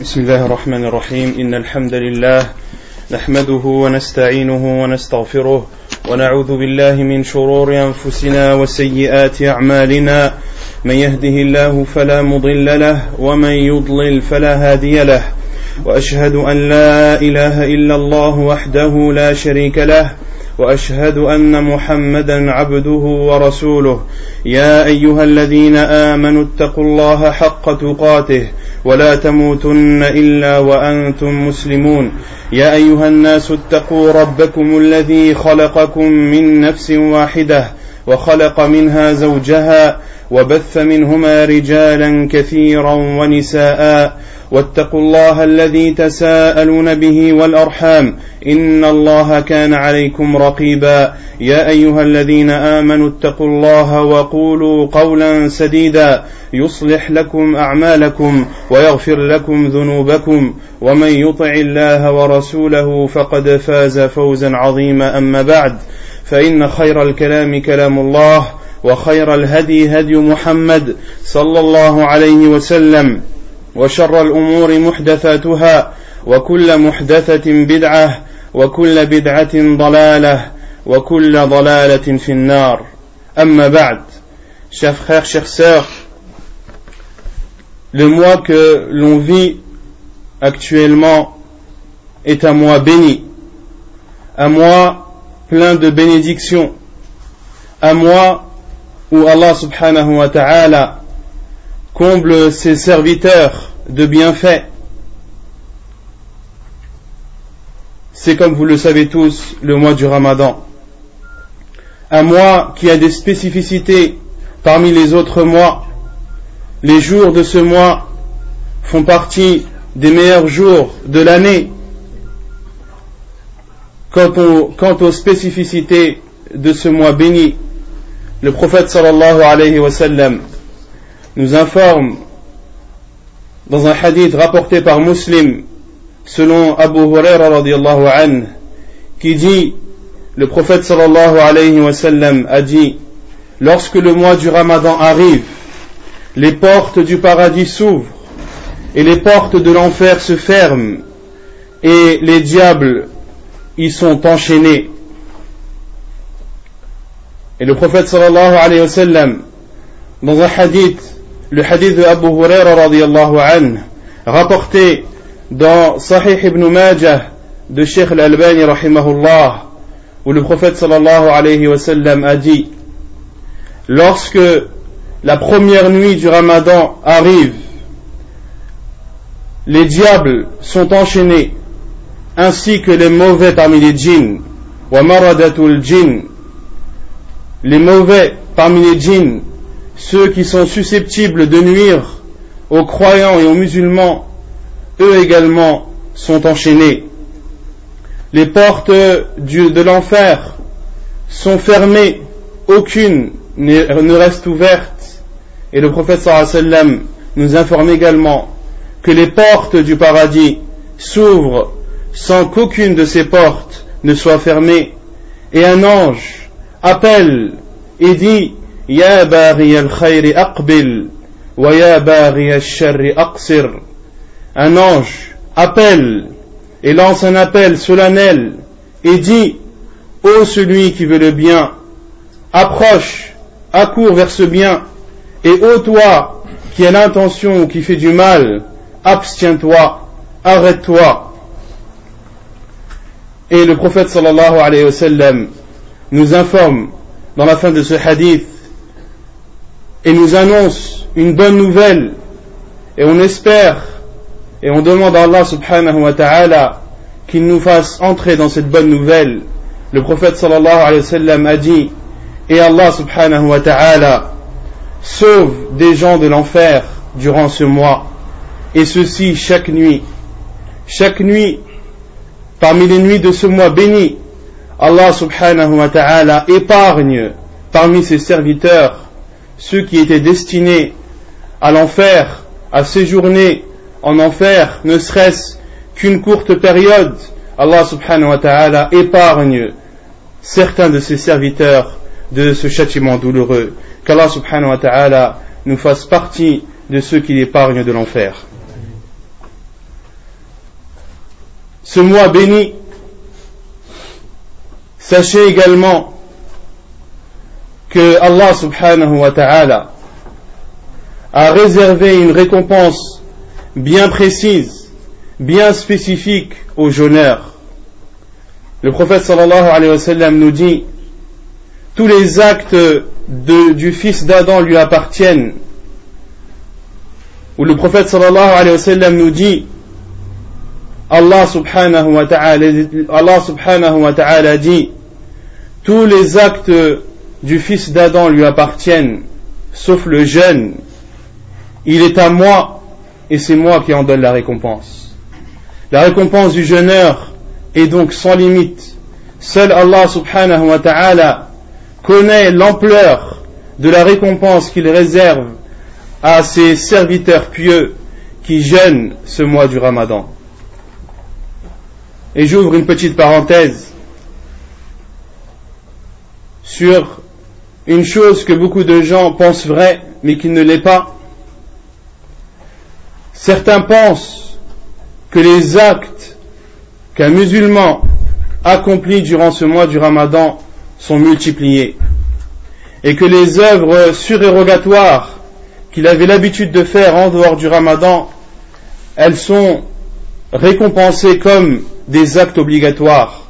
بسم الله الرحمن الرحيم. إن الحمد لله نحمده ونستعينه ونستغفره ونعوذ بالله من شرور أنفسنا وسيئات أعمالنا. من يهده الله فلا مضل له ومن يضلل فلا هادي له. وأشهد أن لا إله إلا الله وحده لا شريك له. وأشهد أن محمدا عبده ورسوله. يا أيها الذين آمنوا اتقوا الله حق تقاته ولا تموتن إلا وأنتم مسلمون. يا أيها الناس اتقوا ربكم الذي خلقكم من نفس واحدة وخلق منها زوجها وبث منهما رجالا كثيرا ونساء واتقوا الله الذي تساءلون به والأرحام إن الله كان عليكم رقيبا. يا أيها الذين آمنوا اتقوا الله وقولوا قولا سديدا. يصلح لكم أعمالكم ويغفر لكم ذنوبكم. ومن يطع الله ورسوله فقد فاز فوزا عظيما. أما بعد فإن خير الكلام كلام الله وخير الهدي هدي محمد صلى الله عليه وسلم. وشر الأمور محدثاتها وكل محدثة بدعة وكل بدعة ضلالة وكل ضلالة في النار أما بعد chers frères, chers sœurs le mois que l'on vit actuellement est un mois béni un mois plein de bénédictions un mois où Allah subhanahu wa ta'ala comble ses serviteurs de bienfaits. C'est comme vous le savez tous le mois du Ramadan. Un mois qui a des spécificités parmi les autres mois. Les jours de ce mois font partie des meilleurs jours de l'année. Quant, aux spécificités de ce mois béni, le prophète sallallahu alayhi wa sallam nous informe dans un hadith rapporté par Muslim selon Abu Huraira radiallahu anhu qui dit le prophète sallallahu alayhi wa sallam a dit lorsque le mois du ramadan arrive les portes du paradis s'ouvrent et les portes de l'enfer se ferment et les diables y sont enchaînés. Et le prophète sallallahu alayhi wa sallam dans un hadith le hadith de Abu Huraira radiallahu rapporté dans Sahih ibn Majah de Sheikh al-Albani rahimahullah, où le prophète sallallahu alayhi wa sallam a dit, lorsque la première nuit du ramadan arrive, les diables sont enchaînés, ainsi que les mauvais parmi les djinns, wa maradatul jinn, les mauvais parmi les djinns, ceux qui sont susceptibles de nuire aux croyants et aux musulmans, eux également sont enchaînés. Les portes de l'enfer sont fermées, aucune ne reste ouverte. Et le prophète sallam nous informe également que les portes du paradis s'ouvrent sans qu'aucune de ces portes ne soit fermée. Et un ange appelle et dit يا باغي الخير أقبل ويا باغي الشر أقصر Un ange appelle et lance un appel solennel et dit Ô celui qui veut le bien, approche, accours vers ce bien, et ô toi qui as l'intention ou qui fait du mal, abstiens-toi, arrête-toi. Et le prophète sallallahu alayhi wa sallam nous informe dans la fin de ce hadith et nous annonce une bonne nouvelle et on espère et on demande à Allah subhanahu wa ta'ala qu'il nous fasse entrer dans cette bonne nouvelle. Le prophète sallallahu alayhi wa sallam a dit et Allah subhanahu wa ta'ala sauve des gens de l'enfer durant ce mois et ceci chaque nuit. Chaque nuit parmi les nuits de ce mois béni Allah subhanahu wa ta'ala épargne parmi ses serviteurs ceux qui étaient destinés à l'enfer, à séjourner en enfer, ne serait-ce qu'une courte période, Allah subhanahu wa ta'ala épargne certains de ses serviteurs de ce châtiment douloureux. Qu'Allah subhanahu wa ta'ala nous fasse partie de ceux qui l'épargnent de l'enfer. ce mois béni, sachez également que Allah subhanahu wa ta'ala a réservé une récompense bien précise, bien spécifique aux jeûneurs. Le prophète sallallahu alayhi wa sallam nous dit tous les actes du fils d'Adam lui appartiennent. Où le prophète sallallahu nous dit Allah subhanahu wa ta'ala Allah subhanahu wa ta'ala dit tous les actes du fils d'Adam lui appartiennent sauf le jeûne il est à moi et c'est moi qui en donne la récompense. La récompense du jeûneur est donc sans limite. Seul Allah subhanahu wa ta'ala connaît l'ampleur de la récompense qu'il réserve à ses serviteurs pieux qui jeûnent ce mois du ramadan. Et j'ouvre une petite parenthèse sur une chose que beaucoup de gens pensent vraie, mais qui ne l'est pas. Certains pensent que les actes qu'un musulman accomplit durant ce mois du ramadan sont multipliés et que les œuvres surérogatoires qu'il avait l'habitude de faire en dehors du ramadan, elles sont récompensées comme des actes obligatoires.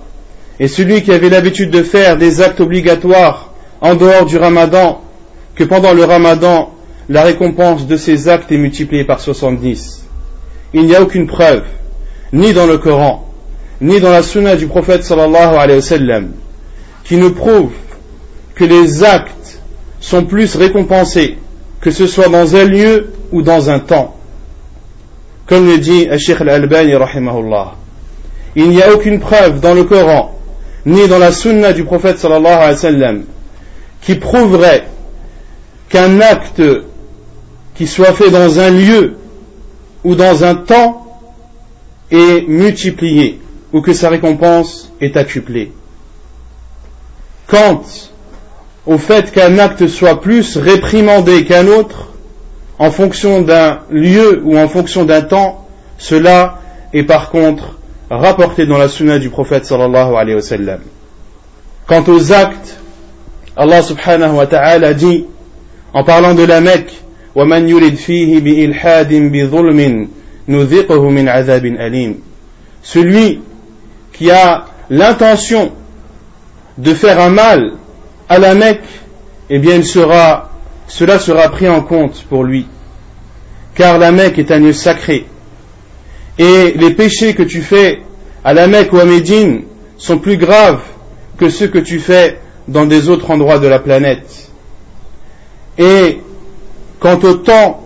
Et celui qui avait l'habitude de faire des actes obligatoires en dehors du ramadan, que pendant le ramadan, la récompense de ces actes est multipliée par 70. Il n'y a aucune preuve, ni dans le Coran, ni dans la sunna du prophète sallallahu alayhi wa sallam, qui nous prouve que les actes sont plus récompensés, que ce soit dans un lieu ou dans un temps. Comme le dit Sheikh al-Albani rahimahullah il n'y a aucune preuve dans le Coran, ni dans la sunna du prophète sallallahu alayhi wa sallam, qui prouverait qu'un acte qui soit fait dans un lieu ou dans un temps est multiplié ou que sa récompense est accuplée. Quant au fait qu'un acte soit plus réprimandé qu'un autre, en fonction d'un lieu ou en fonction d'un temps, cela est par contre rapporté dans la sunna du prophète sallallahu alayhi wa. Quant aux actes, Allah subhanahu wa ta'ala dit, en parlant de la Mecque, وَمَنْ يُرِدْ فِيهِ بِإِلْحَادٍ بِظُلْمٍ نُذِقُهُ مِنْ عَذَابٍ أَلِيمٍ Celui qui a l'intention de faire un mal à la Mecque, eh bien il sera, cela sera pris en compte pour lui. Car la Mecque est un lieu sacré et les péchés que tu fais à la Mecque ou à Médine sont plus graves que ceux que tu fais dans des autres endroits de la planète. Et quant au temps,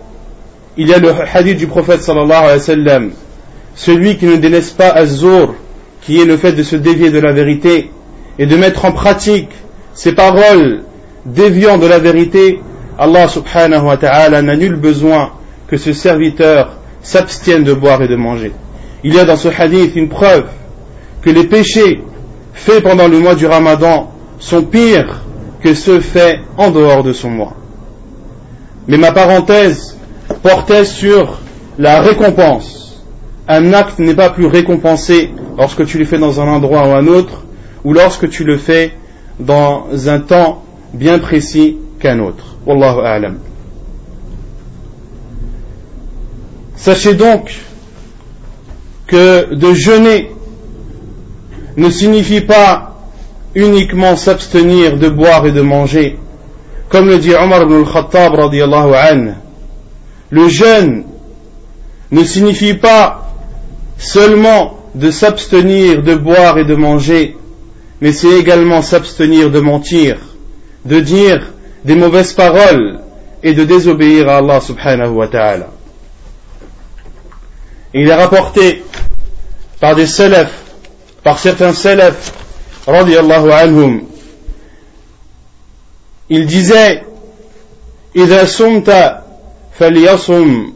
il y a le hadith du prophète sallallahu alayhi wa sallam, celui qui ne délaisse pas Azur, qui est le fait de se dévier de la vérité et de mettre en pratique ces paroles déviant de la vérité, Allah subhanahu wa ta'ala n'a nul besoin que ce serviteur s'abstiennent de boire et de manger. Il y a dans ce hadith une preuve que les péchés faits pendant le mois du ramadan sont pires que ceux faits en dehors de son mois. Mais ma parenthèse portait sur la récompense. Un acte n'est pas plus récompensé lorsque tu le fais dans un endroit ou un autre, ou lorsque tu le fais dans un temps bien précis qu'un autre. Wallahu a'lam. Sachez donc que de jeûner ne signifie pas uniquement s'abstenir de boire et de manger. Comme le dit Omar ibn al-Khattab le jeûne ne signifie pas seulement de s'abstenir de boire et de manger, mais c'est également s'abstenir de mentir, de dire des mauvaises paroles et de désobéir à Allah subhanahu wa ta'ala. Il est rapporté par des salafs, par certains salafs, radiallahu anhum, il disait إذا صمت فليصم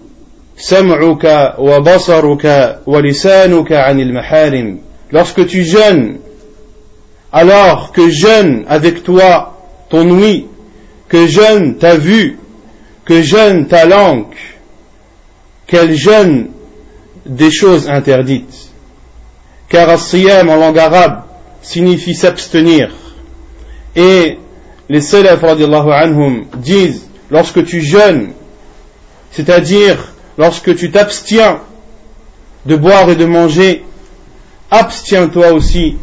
سمعك وبصرك ولسانك عن المحارم lorsque tu jeûnes alors que jeûne avec toi ton ouïe que jeûne ta vue que jeûne ta langue quel jeûne des choses interdites. car as-siyam en langue arabe signifie s'abstenir. Et les salaf anhum disent lorsque tu jeûnes, c'est-à-dire lorsque tu t'abstiens de boire et de manger, abstiens-toi aussi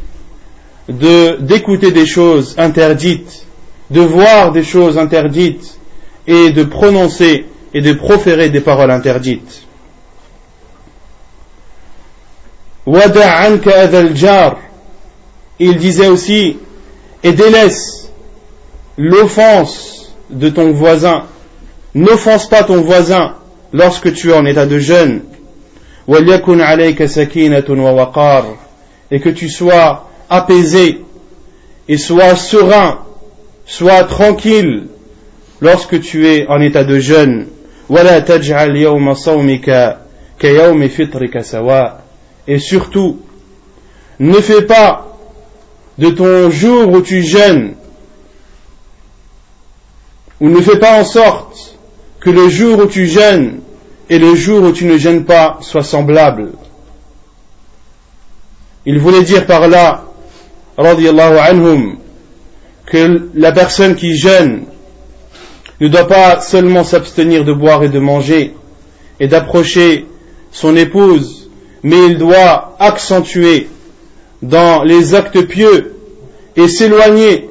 de d'écouter des choses interdites, de voir des choses interdites et de prononcer et de proférer des paroles interdites. Il disait aussi et délaisse l'offense de ton voisin. N'offense pas ton voisin lorsque tu es en état de jeûne. Et que tu sois apaisé et sois serein, sois tranquille lorsque tu es en état de jeûne. Et surtout, ne fais pas de ton jour où tu jeûnes, ou ne fais pas en sorte que le jour où tu jeûnes et le jour où tu ne jeûnes pas soient semblables. Il voulait dire par là anhum, que la personne qui jeûne ne doit pas seulement s'abstenir de boire et de manger et d'approcher son épouse, mais il doit accentuer dans les actes pieux et s'éloigner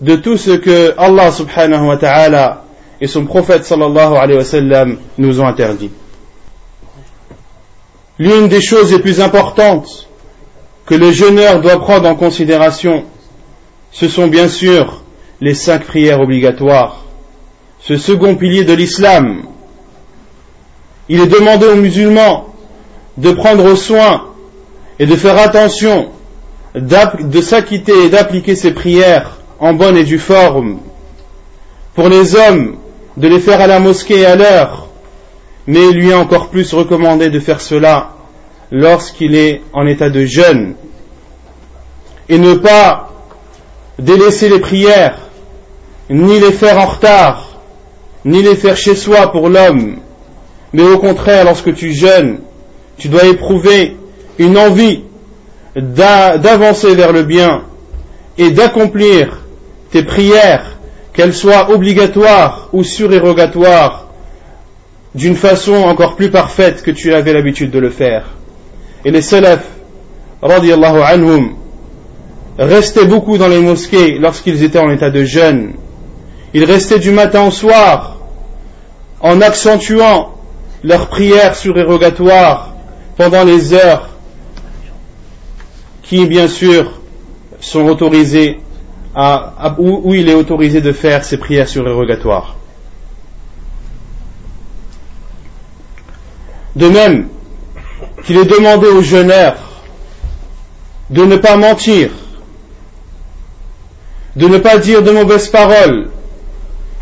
de tout ce que Allah subhanahu wa ta'ala et son prophète sallallahu nous ont interdit. L'une des choses les plus importantes que le jeûneur doit prendre en considération, ce sont bien sûr les cinq prières obligatoires, ce second pilier de l'islam. Il est demandé aux musulmans de prendre soin et de faire attention de s'acquitter et d'appliquer ces prières en bonne et due forme. Pour les hommes, de les faire à la mosquée à l'heure, mais il lui est encore plus recommandé de faire cela lorsqu'il est en état de jeûne et ne pas délaisser les prières, ni les faire en retard, ni les faire chez soi pour l'homme, mais au contraire, lorsque tu jeûnes, tu dois éprouver une envie d'avancer vers le bien et d'accomplir tes prières, qu'elles soient obligatoires ou surérogatoires, d'une façon encore plus parfaite que tu avais l'habitude de le faire. Et les salafs, radiallahu anhum, restaient beaucoup dans les mosquées lorsqu'ils étaient en état de jeûne. Ils restaient du matin au soir en accentuant leurs prières surérogatoires pendant les heures qui, bien sûr, sont autorisées à, où, il est autorisé de faire ces prières surérogatoires. De même qu'il est demandé aux jeûneurs de ne pas mentir, de ne pas dire de mauvaises paroles,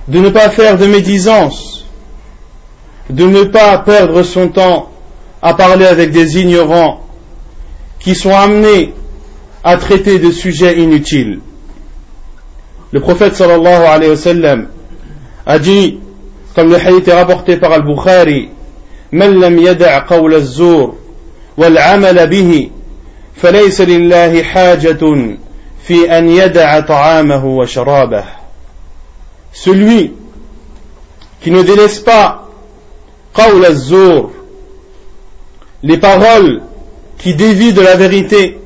de ne pas faire de médisance, de ne pas perdre son temps à parler avec des ignorants qui sont amenés à traiter de sujets inutiles. Le prophète sallallahu alayhi wa sallam a dit, comme le hadith est rapporté par Al-Bukhari, من لم يدع قول الزور والعمل به فليس لله حاجة celui qui ne délaisse pas les paroles qui dévient de la vérité.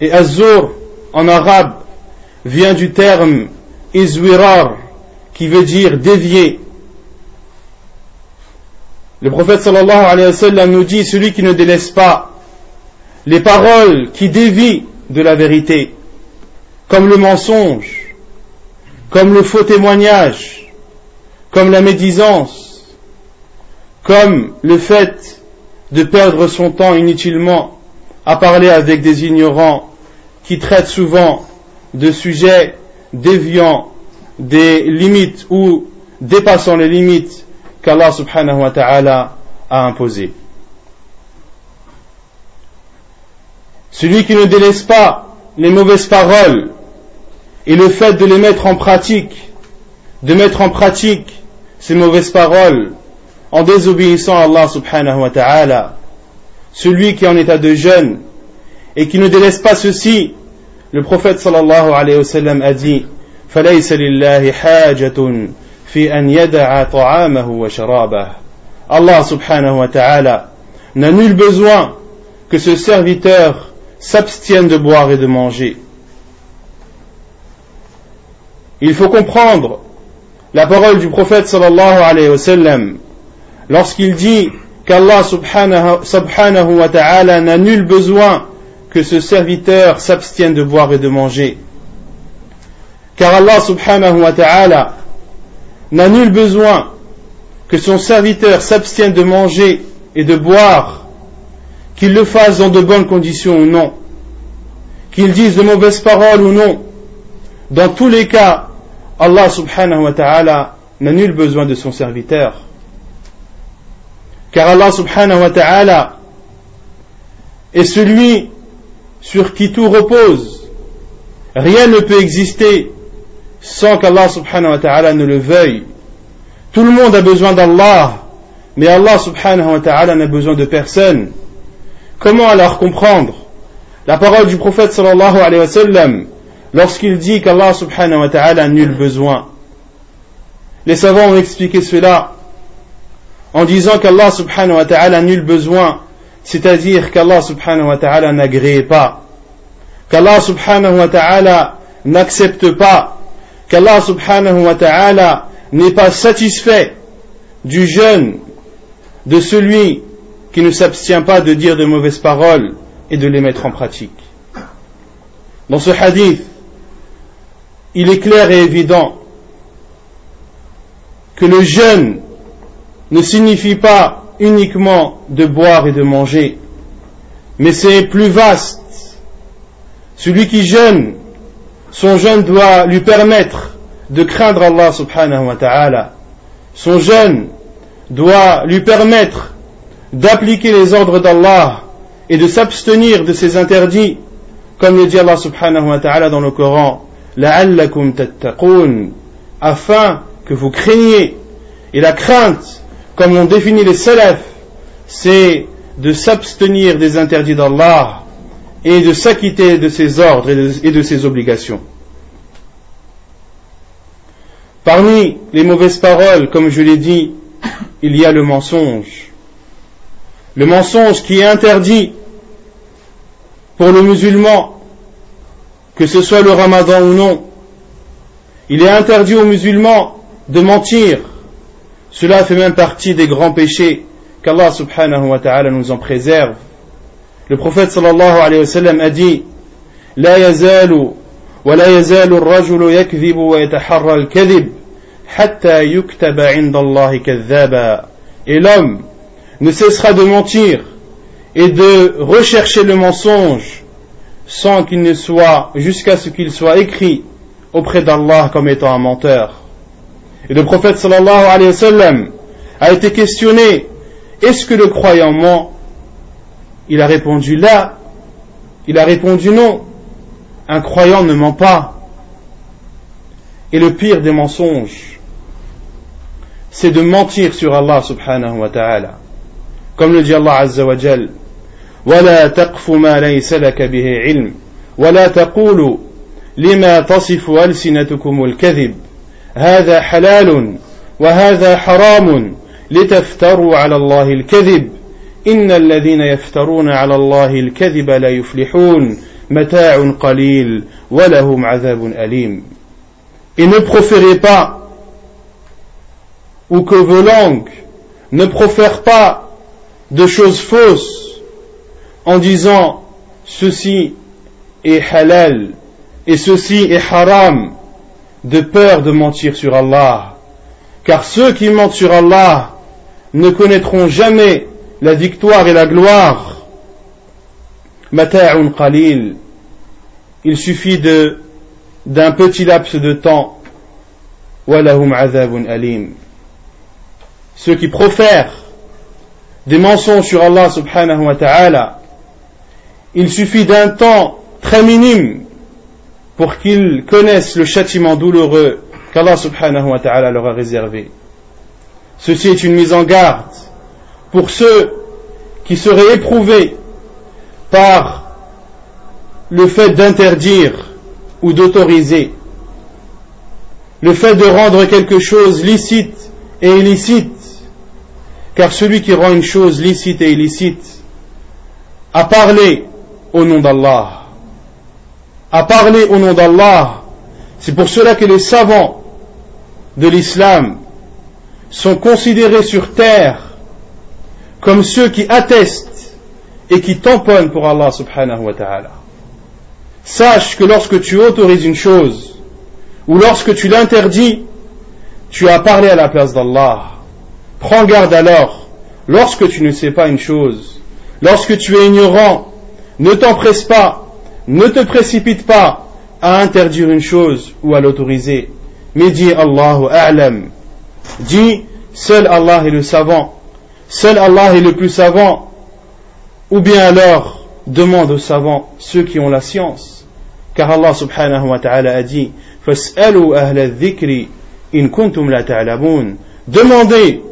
Et azur en arabe vient du terme izwirar qui veut dire dévier. Le prophète sallallahu alayhi wa sallam nous dit celui qui ne délaisse pas les paroles qui dévient de la vérité, comme le mensonge, comme le faux témoignage, comme la médisance, comme le fait de perdre son temps inutilement à parler avec des ignorants qui traitent souvent de sujets déviants des limites ou dépassant les limites qu'Allah subhanahu wa ta'ala a imposé. Celui qui ne délaisse pas les mauvaises paroles et le fait de les mettre en pratique, de mettre en pratique ces mauvaises paroles en désobéissant à Allah subhanahu wa ta'ala, celui qui est en état de jeûne et qui ne délaisse pas ceci, le prophète sallallahu alayhi wa sallam a dit فليس لله حاجة في أن يدع طعامه وشرابه Allah subhanahu wa ta'ala n'a nul besoin que ce serviteur s'abstienne de boire et de manger. Il faut comprendre la parole du prophète sallallahu alayhi wa sallam lorsqu'il dit qu'Allah subhanahu, wa ta'ala n'a nul besoin que ce serviteur s'abstienne de boire et de manger. Car Allah subhanahu wa ta'ala n'a nul besoin que son serviteur s'abstienne de manger et de boire, qu'il le fasse dans de bonnes conditions ou non, qu'il dise de mauvaises paroles ou non. Dans tous les cas, Allah subhanahu wa ta'ala n'a nul besoin de son serviteur. Car Allah subhanahu wa ta'ala est celui sur qui tout repose. Rien ne peut exister sans qu'Allah subhanahu wa ta'ala ne le veuille. Tout le monde a besoin d'Allah, mais Allah subhanahu wa ta'ala n'a besoin de personne. Comment alors comprendre la parole du prophète sallallahu alayhi wa sallam lorsqu'il dit qu'Allah subhanahu wa ta'ala nul besoin Les savants ont expliqué cela en disant qu'Allah subhanahu wa ta'ala nul besoin, c'est-à-dire qu'Allah subhanahu wa ta'ala n'agrée pas, qu'Allah subhanahu wa ta'ala n'accepte pas, qu'Allah subhanahu wa ta'ala n'est pas satisfait du jeûne de celui qui ne s'abstient pas de dire de mauvaises paroles et de les mettre en pratique. Dans ce hadith, il est clair et évident que le jeûne ne signifie pas uniquement de boire et de manger, mais c'est plus vaste. Celui qui jeûne, son jeûne doit lui permettre de craindre Allah subhanahu wa ta'ala. Son jeûne doit lui permettre d'appliquer les ordres d'Allah et de s'abstenir de ses interdits, comme le dit Allah subhanahu wa ta'ala dans le Coran, la'allakum tattaqun, afin que vous craigniez. Et la crainte, comme l'ont défini les salafs, c'est de s'abstenir des interdits d'Allah et de s'acquitter de ses ordres et de ses obligations. Parmi les mauvaises paroles, comme je l'ai dit, il y a le mensonge. Le mensonge qui est interdit pour le musulman, que ce soit le ramadan ou non. Il est interdit aux musulmans de mentir. Cela fait même partie des grands péchés qu'Allah subhanahu wa ta'ala nous en préserve. Le prophète sallallahu alayhi wa sallam a dit, لا يزال ولا يزال الرجل يكذب ويتحرى الكذب حتى يكتب عند الله كذابا et l'homme ne cessera de mentir et de rechercher le mensonge sans qu'il ne soit jusqu'à ce qu'il soit écrit auprès d'Allah comme étant un menteur. Et le prophète sallallahu alayhi wa sallam a été questionné est-ce que le croyant ment? Il a répondu là. Il a répondu non. Un croyant ne ment pas. Et le pire des mensonges, c'est de mentir sur Allah subhanahu wa ta'ala. Comme le dit Allah azza wa jal, ولا تقف ما ليس لك به علم. ولا تقولوا لما تصف ألسنتكم الكذب هذا حلال وهذا حرام لتفتروا على الله الكذب. إن الذين يفترون على الله الكذب لا يفلحون. متاع قليل ولهم عذاب أليم. Et ne proférez pas ou que vos langues ne profèrent pas de choses fausses en disant ceci est halal et ceci est haram de peur de mentir sur Allah. Car ceux qui mentent sur Allah ne connaîtront jamais la victoire et la gloire. Mata'un qalil. Il suffit d'un petit laps de temps. Walahum azabun alim ceux qui profèrent des mensonges sur Allah subhanahu wa ta'ala, il suffit d'un temps très minime pour qu'ils connaissent le châtiment douloureux qu'Allah subhanahu wa ta'ala leur a réservé. Ceci est une mise en garde pour ceux qui seraient éprouvés par le fait d'interdire ou d'autoriser, le fait de rendre quelque chose licite et illicite, car celui qui rend une chose licite et illicite a parlé au nom d'Allah, a parlé au nom d'Allah, c'est pour cela que les savants de l'islam sont considérés sur terre comme ceux qui attestent et qui tamponnent pour Allah subhanahu wa ta'ala. Sache que lorsque tu autorises une chose ou lorsque tu l'interdis, tu as parlé à la place d'Allah. Prends garde alors, lorsque tu ne sais pas une chose, lorsque tu es ignorant, ne t'empresse pas, ne te précipite pas à interdire une chose ou à l'autoriser, mais dis Allahu A'lam. Dis, seul Allah est le savant, seul Allah est le plus savant, ou bien alors demande aux savants, ceux qui ont la science, car Allah subhanahu wa ta'ala a dit, in kuntum la Demandez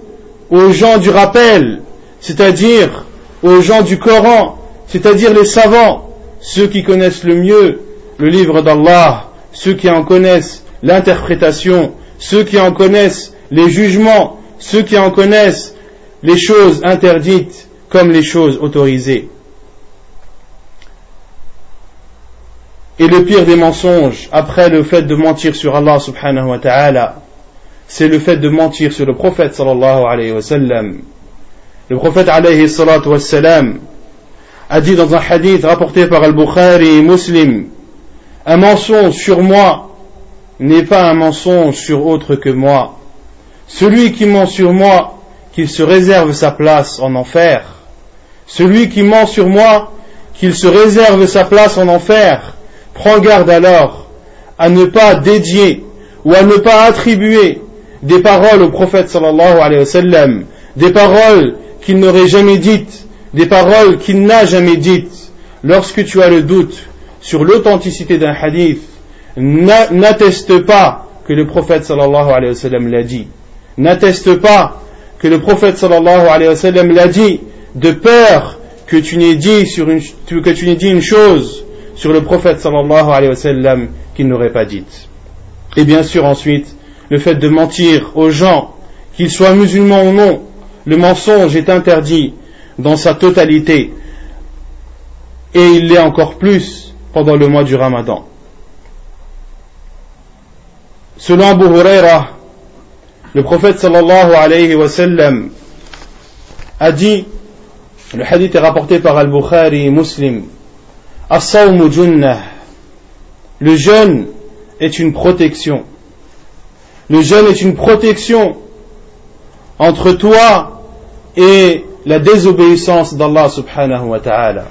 aux gens du rappel, c'est-à-dire aux gens du Coran, c'est-à-dire les savants, ceux qui connaissent le mieux le livre d'Allah, ceux qui en connaissent l'interprétation, ceux qui en connaissent les jugements, ceux qui en connaissent les choses interdites comme les choses autorisées. Et le pire des mensonges, après le fait de mentir sur Allah subhanahu wa ta'ala, c'est le fait de mentir sur le prophète sallallahu alayhi wa sallam. Le prophète alayhi salatu wa a dit dans un hadith rapporté par Al-Bukhari et Muslim, un mensonge sur moi n'est pas un mensonge sur autre que moi. Celui qui ment sur moi, qu'il se réserve sa place en enfer. Celui qui ment sur moi, qu'il se réserve sa place en enfer. Prends garde alors à ne pas dédier ou à ne pas attribuer des paroles au prophète sallallahu alayhi wa sallam, des paroles qu'il n'aurait jamais dites, des paroles qu'il n'a jamais dites. Lorsque tu as le doute sur l'authenticité d'un hadith, n'atteste pas que le prophète sallallahu alayhi wa sallam l'a dit. N'atteste pas que le prophète sallallahu alayhi wa sallam l'a dit de peur que tu n'aies dit une, dit une chose sur le prophète sallallahu alayhi wa qu'il n'aurait pas dite. Et bien sûr ensuite, le fait de mentir aux gens, qu'ils soient musulmans ou non, le mensonge est interdit dans sa totalité. Et il l'est encore plus pendant le mois du ramadan. Selon Abu Huraira, le prophète sallallahu alayhi wa sallam a dit, le hadith est rapporté par Al-Bukhari Muslim, le jeûne est une protection. Le jeûne est une protection entre toi et la désobéissance d'Allah subhanahu wa ta'ala.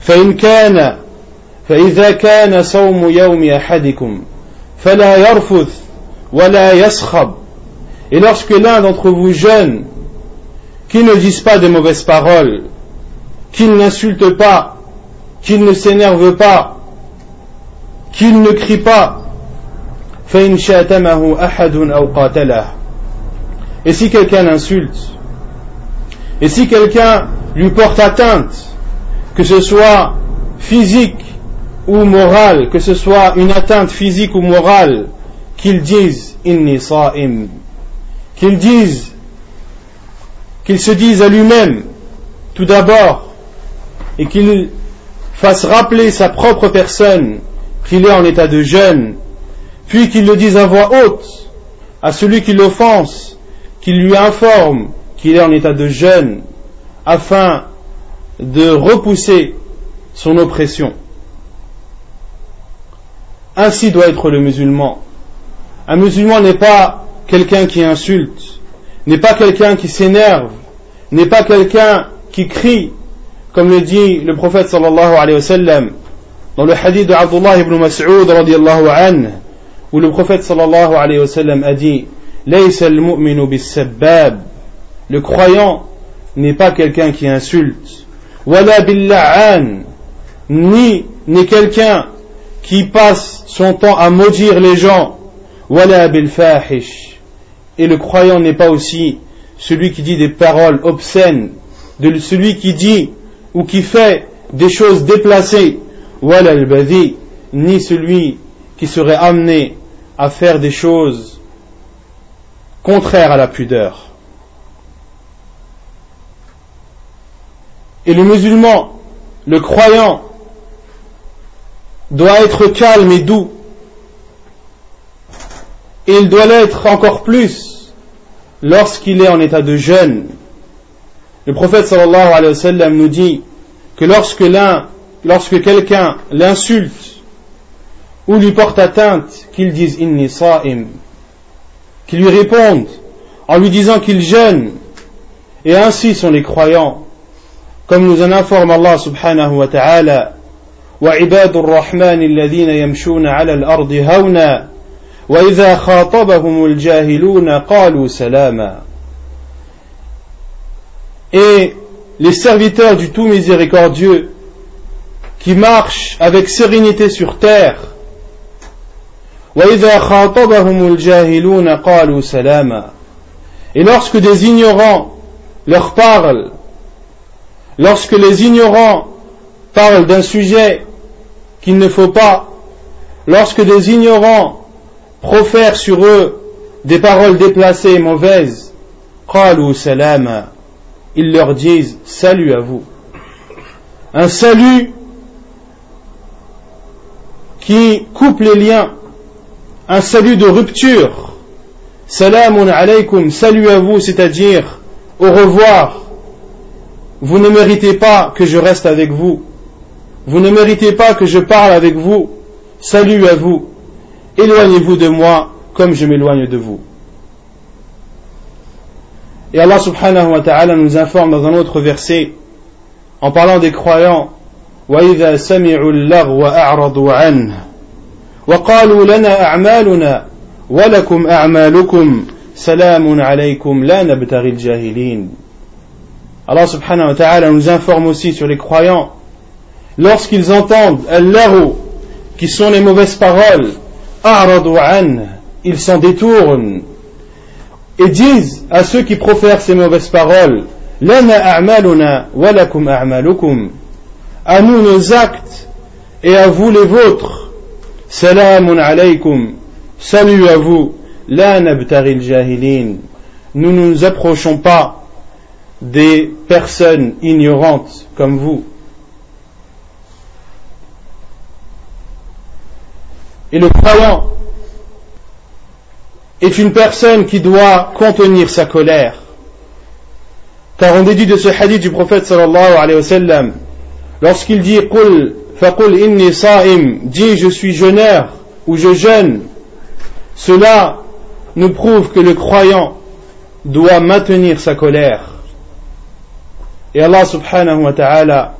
فإن كان فإذا كان صوم يوم أحدكم فلا يرفث ولا يسخب Et lorsque l'un d'entre vous jeûne, qu'il ne dise pas de mauvaises paroles, qu'il n'insulte pas, qu'il ne s'énerve pas, qu'il ne crie pas, et si quelqu'un l'insulte, et si quelqu'un lui porte atteinte, que ce soit physique ou morale, que ce soit une atteinte physique ou morale, qu'il dise inni sa'im, qu'il dise, qu'il se dise à lui-même, tout d'abord, et qu'il fasse rappeler sa propre personne qu'il est en état de jeûne, puis qu'il le dise à voix haute à celui qui l'offense, qu'il lui informe qu'il est en état de jeûne, afin de repousser son oppression. Ainsi doit être le musulman. Un musulman n'est pas quelqu'un qui insulte, n'est pas quelqu'un qui s'énerve, n'est pas quelqu'un qui crie, comme le dit le prophète sallallahu alayhi wa sallam dans le hadith de Abdullah ibn Mas'ud où le prophète sallallahu alayhi wa sallam a dit le croyant n'est pas quelqu'un qui insulte. Ni n'est quelqu'un qui passe son temps à maudire les gens. Et le croyant n'est pas aussi celui qui dit des paroles obscènes, de celui qui dit ou qui fait des choses déplacées, ni celui qui serait amené à faire des choses contraires à la pudeur. Et le musulman, le croyant, doit être calme et doux. Et il doit l'être encore plus lorsqu'il est en état de jeûne. Le prophète nous dit que lorsque lorsque quelqu'un l'insulte ou lui porte atteinte, qu'il dise inni sa'im, qu'il lui réponde en lui disant qu'il jeûne, et ainsi sont les croyants, comme nous en informe Allah subhanahu wa ta'ala, وعباد الرحمن الذين يمشون على الأرض هونا وإذا خاطبهم الجاهلون قالوا سلاما Et les serviteurs du tout miséricordieux qui marchent avec sérénité sur terre. Et lorsque des ignorants leur parlent, lorsque les ignorants parlent d'un sujet qu'il ne faut pas, lorsque des ignorants profèrent sur eux des paroles déplacées et mauvaises, ils leur disent salut à vous. Un salut qui coupe les liens, un salut de rupture. Salamun alaykum, salut à vous, c'est-à-dire au revoir Vous ne méritez pas que je reste avec vous. Vous ne méritez pas que je parle avec vous. Salut à vous. Éloignez-vous de moi comme je m'éloigne de vous. Et Allah subhanahu wa ta'ala nous informe dans un autre verset, en parlant des croyants, وإذا سمعوا اللغو أعرضوا عنه وقالوا لنا أعمالنا ولكم أعمالكم سلام عليكم لا نبتغي الجاهلين Allah subhanahu wa ta'ala nous informe aussi sur les croyants. Lorsqu'ils entendent Allahu, qui sont les mauvaises paroles, ils s'en détournent et disent à ceux qui profèrent ces mauvaises paroles, à nous nos actes et à vous les vôtres. Salamun alaykum. Salut à vous. La nabtaril jahilin. Nous ne nous approchons pas des personnes ignorantes comme vous et le croyant est une personne qui doit contenir sa colère. Car on déduit de ce hadith du prophète sallallahu alayhi wa sallam, lorsqu'il dit Qul faqul inni sa'im, dit je suis jeûneur ou je jeûne, cela nous prouve que le croyant doit maintenir sa colère. Et Allah subhanahu wa ta'ala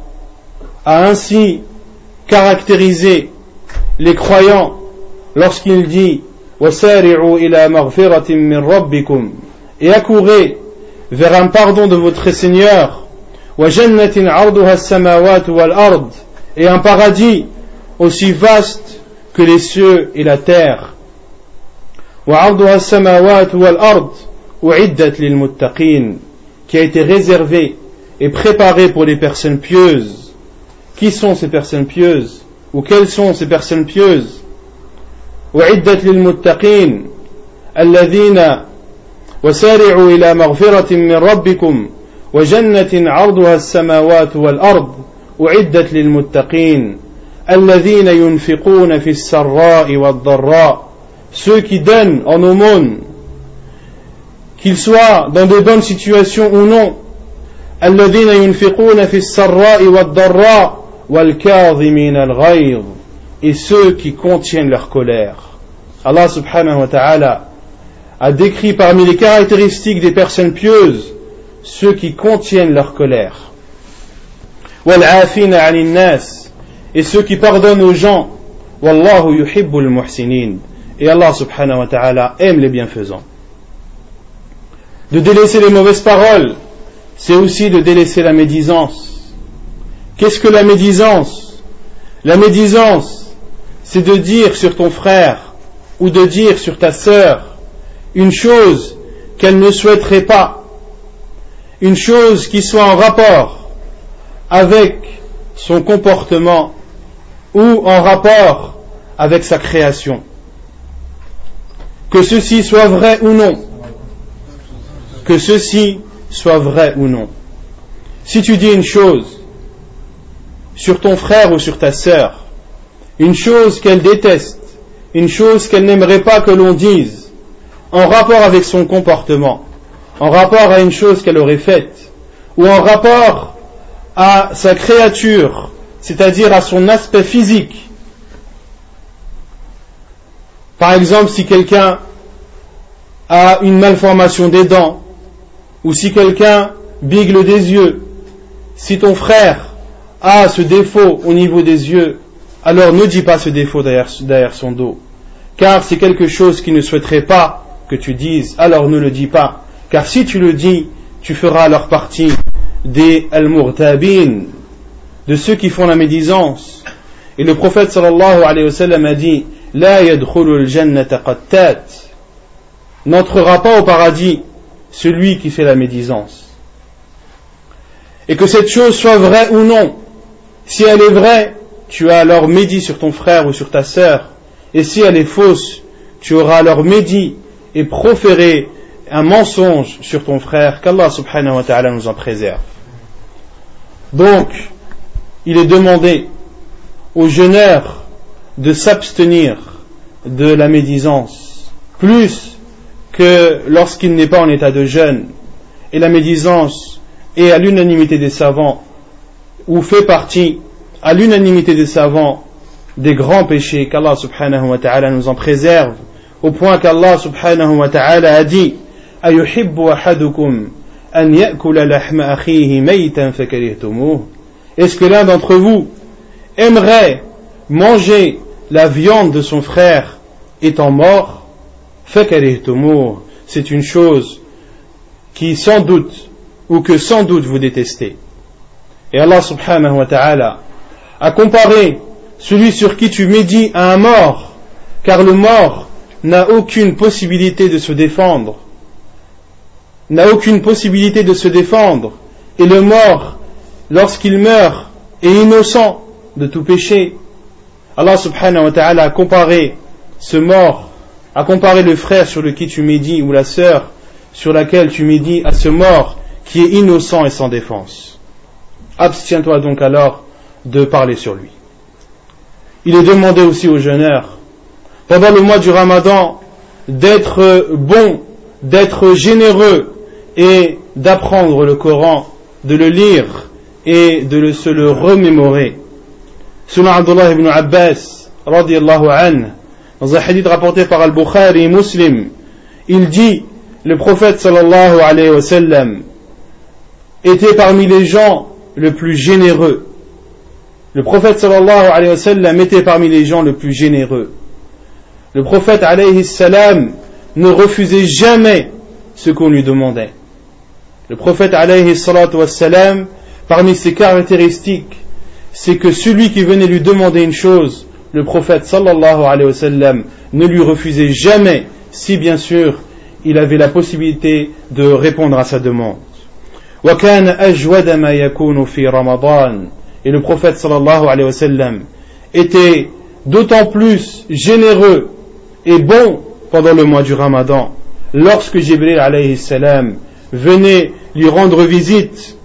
a ainsi caractérisé les croyants lorsqu'il dit et accourez vers un pardon de votre Seigneur. et un paradis aussi vaste que les cieux et la terre. qui a été réservé et préparé pour les personnes pieuses qui sont ces personnes pieuses ou quelles sont ces personnes pieuses أعدت للمتقين الذين وسارعوا إلى مغفرة من ربكم وجنة عرضها السماوات والأرض أعدت للمتقين الذين ينفقون في السراء والضراء ceux qui donnent en aumône qu'ils soient dans de bonnes situations ou non الذين ينفقون في السراء والضراء والكاظمين الغيظ et ceux qui contiennent leur colère. Allah subhanahu wa ta'ala a décrit parmi les caractéristiques des personnes pieuses ceux qui contiennent leur colère. Et ceux qui pardonnent aux gens. Wallahu yuhibbul muhsinin. Et Allah subhanahu wa ta'ala aime les bienfaisants. De délaisser les mauvaises paroles, c'est aussi de délaisser la médisance. Qu'est-ce que la médisance? La médisance, c'est de dire sur ton frère ou de dire sur ta sœur une chose qu'elle ne souhaiterait pas, une chose qui soit en rapport avec son comportement ou en rapport avec sa création. Que ceci soit vrai ou non. Que ceci soit vrai ou non. Si tu dis une chose sur ton frère ou sur ta sœur, une chose qu'elle déteste, une chose qu'elle n'aimerait pas que l'on dise, en rapport avec son comportement, en rapport à une chose qu'elle aurait faite, ou en rapport à sa créature, c'est-à-dire à son aspect physique. Par exemple, si quelqu'un a une malformation des dents, ou si quelqu'un bigle des yeux, si ton frère a ce défaut au niveau des yeux, alors ne dis pas ce défaut derrière, son dos. Car c'est quelque chose qu'il ne souhaiterait pas que tu dises, alors ne le dis pas. Car si tu le dis, tu feras alors partie des al-murtabin, de ceux qui font la médisance. Et le prophète sallallahu alayhi wa sallam a dit, La yadkhulu al-jannata qattat. N'entrera pas au paradis celui qui fait la médisance. Et que cette chose soit vraie ou non, si elle est vraie, tu as alors médit sur ton frère ou sur ta sœur, et si elle est fausse, tu auras alors médit et proféré un mensonge sur ton frère, qu'Allah subhanahu wa ta'ala nous en préserve. Donc, il est demandé aux jeûneurs de s'abstenir de la médisance, plus que lorsqu'il n'est pas en état de jeûne. Et la médisance est à l'unanimité des savants, ou fait partie à l'unanimité des savants des grands péchés qu'Allah subhanahu wa ta'ala nous en préserve au point qu'Allah subhanahu wa ta'ala a dit Est-ce que l'un d'entre vous aimerait manger la viande de son frère étant mort C'est une chose qui sans doute ou que sans doute vous détestez. Et Allah subhanahu wa ta'ala à comparer celui sur qui tu médis à un mort, car le mort n'a aucune possibilité de se défendre, n'a aucune possibilité de se défendre, et le mort, lorsqu'il meurt, est innocent de tout péché. Allah subhanahu wa ta'ala a comparé ce mort, a comparé le frère sur lequel tu médis ou la sœur sur laquelle tu médis à ce mort qui est innocent et sans défense. Abstiens-toi donc alors de parler sur lui. Il est demandé aussi aux jeûneurs, pendant le mois du ramadan, d'être bon, d'être généreux et d'apprendre le Coran, de le lire et de se le remémorer. Selon Abdullah ibn Abbas, radiallahu an, dans un hadith rapporté par Al-Bukhari Muslim, il dit, le prophète sallallahu alayhi wa sallam était parmi les gens le plus généreux le prophète sallallahu alayhi wa sallam était parmi les gens le plus généreux. Le prophète alayhi salam ne refusait jamais ce qu'on lui demandait. Le prophète alayhi salam, parmi ses caractéristiques, c'est que celui qui venait lui demander une chose, le prophète sallallahu alayhi wa sallam ne lui refusait jamais, si bien sûr il avait la possibilité de répondre à sa demande. Et le prophète sallallahu alayhi wa sallam était d'autant plus généreux et bon pendant le mois du ramadan lorsque Jibril alayhi salam venait lui rendre visite.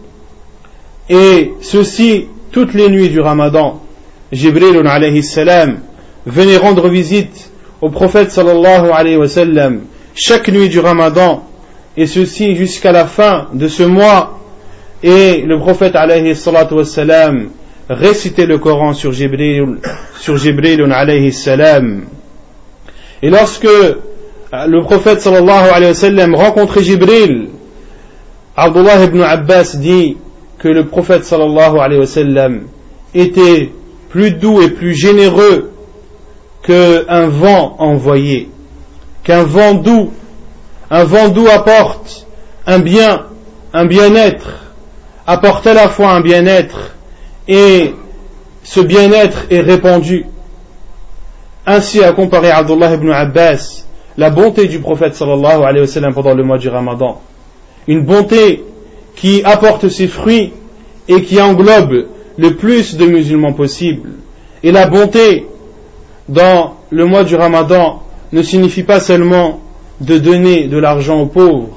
Et ceci toutes les nuits du ramadan Jibril alayhi salam venait rendre visite au prophète sallallahu alayhi wa sallam chaque nuit du ramadan et ceci jusqu'à la fin de ce mois et le prophète alayhi salatu wassalam récitait le Coran sur Jibril, sur Jibril alayhi salam. Et lorsque le prophète sallallahu alayhi wa sallam rencontrait Jibril, Abdullah ibn Abbas dit que le prophète sallallahu alayhi wa sallam était plus doux et plus généreux qu'un vent envoyé, qu'un vent doux, un vent doux apporte un bien, un bien-être, apporte à la fois un bien-être et ce bien-être est répandu. Ainsi a comparé Abdullah ibn Abbas la bonté du prophète sallallahu alayhi wa sallam pendant le mois du ramadan. Une bonté qui apporte ses fruits et qui englobe le plus de musulmans possible. Et la bonté dans le mois du ramadan ne signifie pas seulement de donner de l'argent aux pauvres,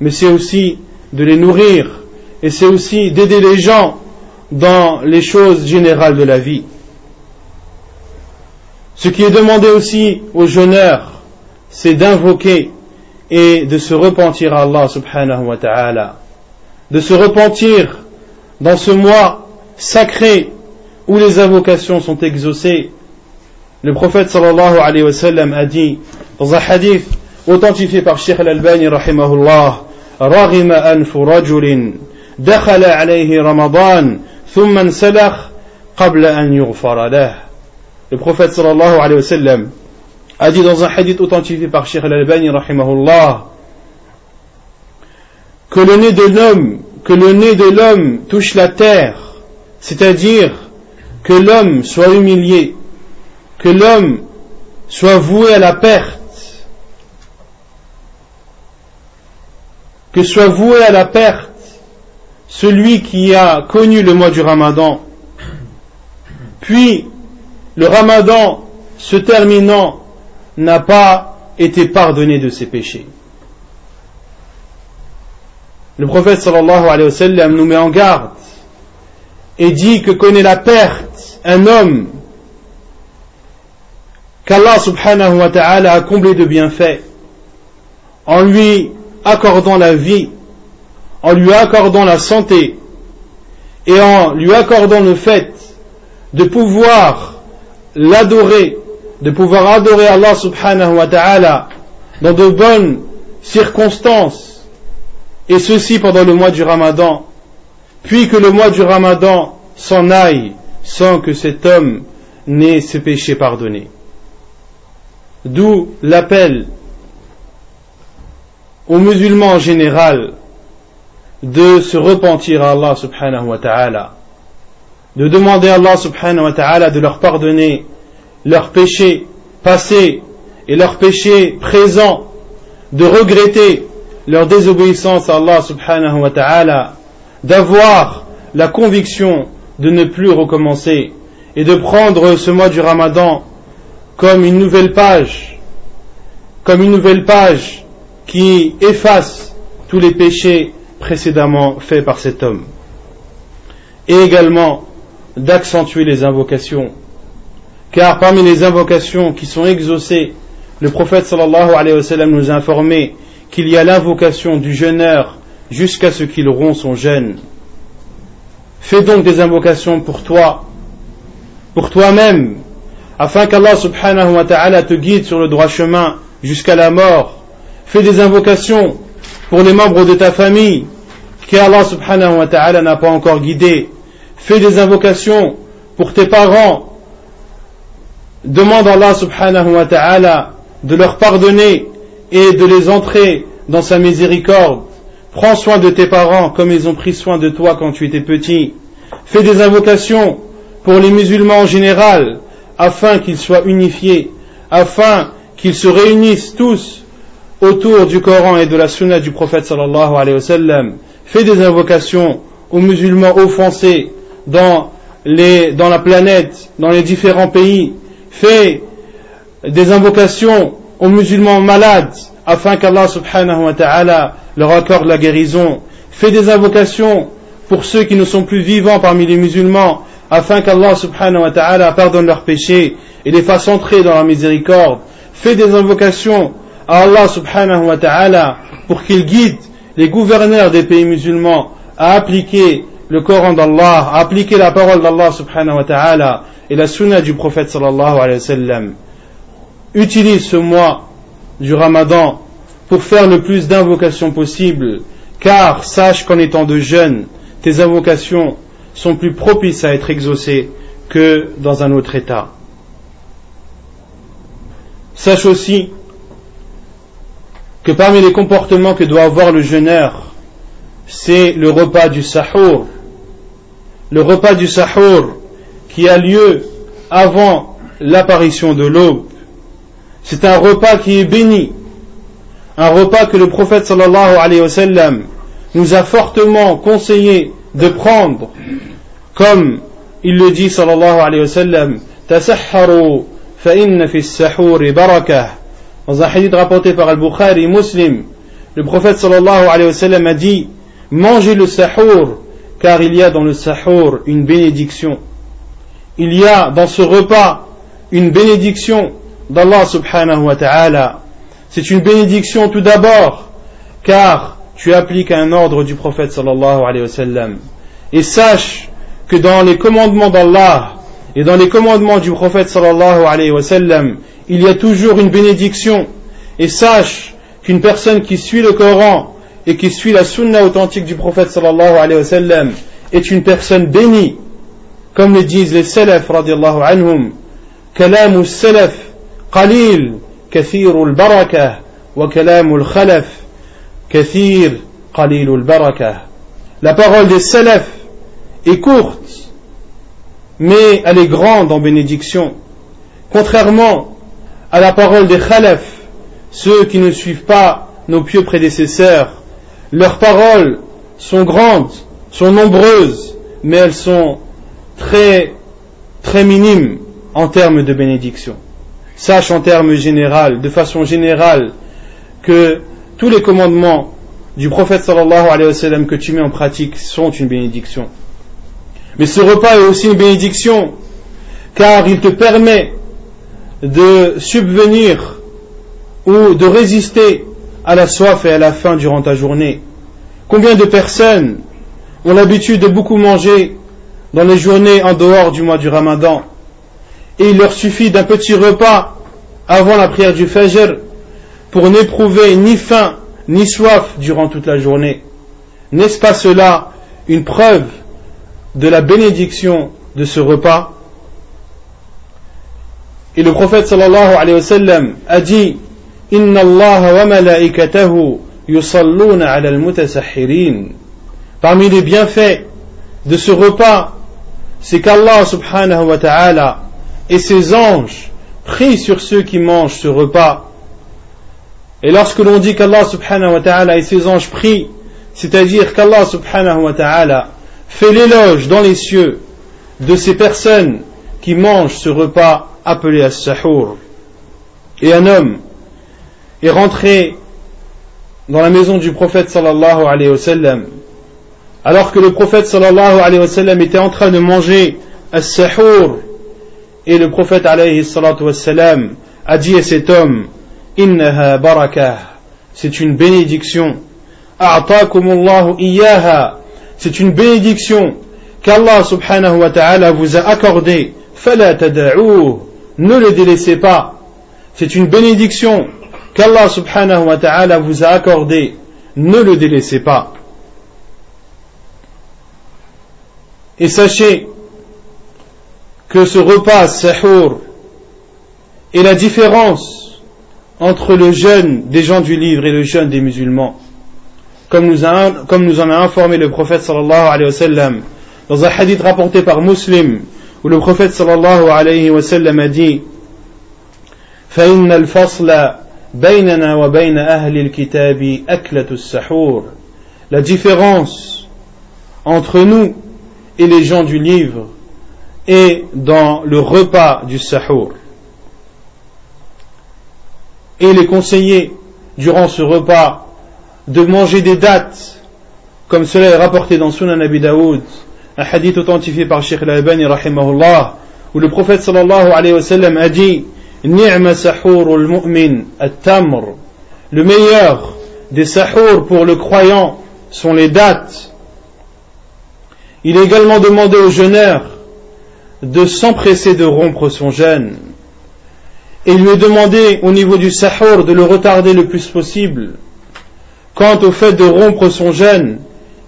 mais c'est aussi de les nourrir et c'est aussi d'aider les gens dans les choses générales de la vie. Ce qui est demandé aussi aux jeûneurs, c'est d'invoquer et de se repentir à Allah subhanahu wa ta'ala, de se repentir dans ce mois sacré où les invocations sont exaucées. Le prophète sallallahu alayhi wa sallam a dit dans un hadith authentifié par Sheikh al-Albani rahimahullah رغم أنف رجل دخل عليه رمضان ثم انسلخ قبل أن يغفر له Le prophète sallallahu alayhi wa sallam a dit dans un hadith authentifié par Sheikh al-Albani rahimahullah que le nez de l'homme que le nez de l'homme touche la terre c'est-à-dire que l'homme soit humilié que l'homme soit voué à la perte que soit voué à la perte celui qui a connu le mois du ramadan puis le ramadan se terminant n'a pas été pardonné de ses péchés. Le prophète sallallahu alayhi wa sallam nous met en garde et dit que connaît la perte un homme qu'Allah subhanahu wa ta'ala a comblé de bienfaits en lui accordant la vie, en lui accordant la santé et en lui accordant le fait de pouvoir l'adorer de pouvoir adorer Allah subhanahu wa ta'ala dans de bonnes circonstances, et ceci pendant le mois du ramadan, puis que le mois du ramadan s'en aille sans que cet homme n'ait ses péchés pardonnés. D'où l'appel aux musulmans en général de se repentir à Allah subhanahu wa ta'ala, de demander à Allah subhanahu wa ta'ala de leur pardonner leurs péchés passés et leurs péchés présents, de regretter leur désobéissance à Allah subhanahu wa ta'ala, d'avoir la conviction de ne plus recommencer et de prendre ce mois du ramadan comme une nouvelle page, comme une nouvelle page qui efface tous les péchés précédemment faits par cet homme. Et également d'accentuer les invocations car parmi les invocations qui sont exaucées, le prophète sallallahu alayhi wa sallam nous a informé qu'il y a l'invocation du jeûneur jusqu'à ce qu'il rompt son jeûne. Fais donc des invocations pour toi, pour toi-même, afin qu'Allah subhanahu wa ta'ala te guide sur le droit chemin jusqu'à la mort. Fais des invocations pour les membres de ta famille qu'Allah subhanahu wa ta'ala n'a pas encore guidé. Fais des invocations pour tes parents demande à Allah subhanahu wa ta'ala de leur pardonner et de les entrer dans sa miséricorde. Prends soin de tes parents comme ils ont pris soin de toi quand tu étais petit. Fais des invocations pour les musulmans en général afin qu'ils soient unifiés, afin qu'ils se réunissent tous autour du Coran et de la Sunna du prophète sallallahu alayhi wa sallam. Fais des invocations aux musulmans offensés dans, la planète, dans les différents pays, fait des invocations aux musulmans malades afin qu'Allah subhanahu wa ta'ala leur accorde la guérison, fait des invocations pour ceux qui ne sont plus vivants parmi les musulmans afin qu'Allah subhanahu wa ta'ala pardonne leurs péchés et les fasse entrer dans la miséricorde, fait des invocations à Allah subhanahu wa ta'ala pour qu'il guide les gouverneurs des pays musulmans à appliquer le Coran d'Allah, à appliquer la parole d'Allah subhanahu wa ta'ala et la sunna du prophète sallallahu alayhi wa sallam. Utilise ce mois du ramadan pour faire le plus d'invocations possible, car sache qu'en étant de jeûne, tes invocations sont plus propices à être exaucées que dans un autre état. Sache aussi que parmi les comportements que doit avoir le jeûneur, c'est le repas du sahour. Le repas du sahour qui a lieu avant l'apparition de l'aube. C'est un repas qui est béni un repas que le prophète sallallahu alayhi wa sallam nous a fortement conseillé de prendre, comme il le dit sallallahu alayhi wa sallam, fa inna fi sahuri barakah. Dans un hadith rapporté par Al-Bukhari Muslim, le prophète sallallahu alayhi wa sallam a dit, mangez le sahur, car il y a dans le sahur une bénédiction. Il y a dans ce repas une bénédiction d'Allah subhanahu wa ta'ala. C'est une bénédiction tout d'abord, car tu appliques un ordre du prophète sallallahu alayhi wa sallam. Et sache que dans les commandements d'Allah et dans les commandements du prophète sallallahu alayhi wa sallam, il y a toujours une bénédiction. Et sache qu'une personne qui suit le Coran et qui suit la sunna authentique du prophète sallallahu alayhi wa sallam est une personne bénie. Comme le disent les salafs radiallahu anhum, kalamu salaf قليل كثير البركة وكلام الخلف كثير قليل البركة La parole des salaf est courte, mais elle est grande en bénédiction. Contrairement à la parole des khalaf, ceux qui ne suivent pas nos pieux prédécesseurs, leurs paroles sont grandes, sont nombreuses, mais elles sont très, très minimes en termes de bénédiction. Sache en termes généraux, de façon générale, que tous les commandements du prophète que tu mets en pratique sont une bénédiction. Mais ce repas est aussi une bénédiction car il te permet de subvenir ou de résister à la soif et à la faim durant ta journée. Combien de personnes ont l'habitude de beaucoup manger dans les journées en dehors du mois du ramadan? Et il leur suffit d'un petit repas avant la prière du Fajr pour n'éprouver ni faim ni soif durant toute la journée. N'est-ce pas cela une preuve de la bénédiction de ce repas? Et le prophète sallallahu alayhi wa sallam a dit Inna Allah wa malaikatahu yusalluna ala al Parmi les bienfaits de ce repas, c'est qu'Allah subhanahu wa ta'ala et ses anges prient sur ceux qui mangent ce repas. Et lorsque l'on dit qu'Allah subhanahu wa ta'ala et ses anges prient, c'est-à-dire qu'Allah subhanahu wa ta'ala fait l'éloge dans les cieux de ces personnes qui mangent ce repas appelé as-sahur. Et un homme est rentré dans la maison du prophète sallallahu alayhi wa sallam, alors que le prophète sallallahu alayhi wa sallam était en train de manger as-sahur, et le prophète alayhi wassalam a dit à cet homme Innaha barakah, c'est une bénédiction. A'takumullahu iyaha, c'est une bénédiction qu'Allah subhanahu wa ta'ala vous a accordée. Fala tada'uh, ne le délaissez pas. C'est une bénédiction qu'Allah subhanahu wa ta'ala vous a accordée. Ne le délaissez pas. Et sachez que ce repas sahur est la différence entre le jeûne des gens du livre et le jeûne des musulmans. Comme nous, en a informé le prophète sallallahu alayhi wa sallam dans un hadith rapporté par Muslim où le prophète sallallahu alayhi wa sallam a dit فإن الفصل بيننا وبين أهل الكتاب أكلة السحور La différence entre nous et les gens du livre et dans le repas du sahur. Et il est conseillé, durant ce repas, de manger des dates, comme cela est rapporté dans Sunan Abi Daoud, un hadith authentifié par Sheikh Al-Albani, rahimahullah, où le prophète sallallahu alayhi wa sallam a dit, Ni'ma sahur al-mu'min at-tamr. Le meilleur des sahur pour le croyant sont les dates. Il est également demandé aux jeûneurs de s'empresser de rompre son jeûne. Et lui est demandé au niveau du sahur de le retarder le plus possible. Quant au fait de rompre son jeûne,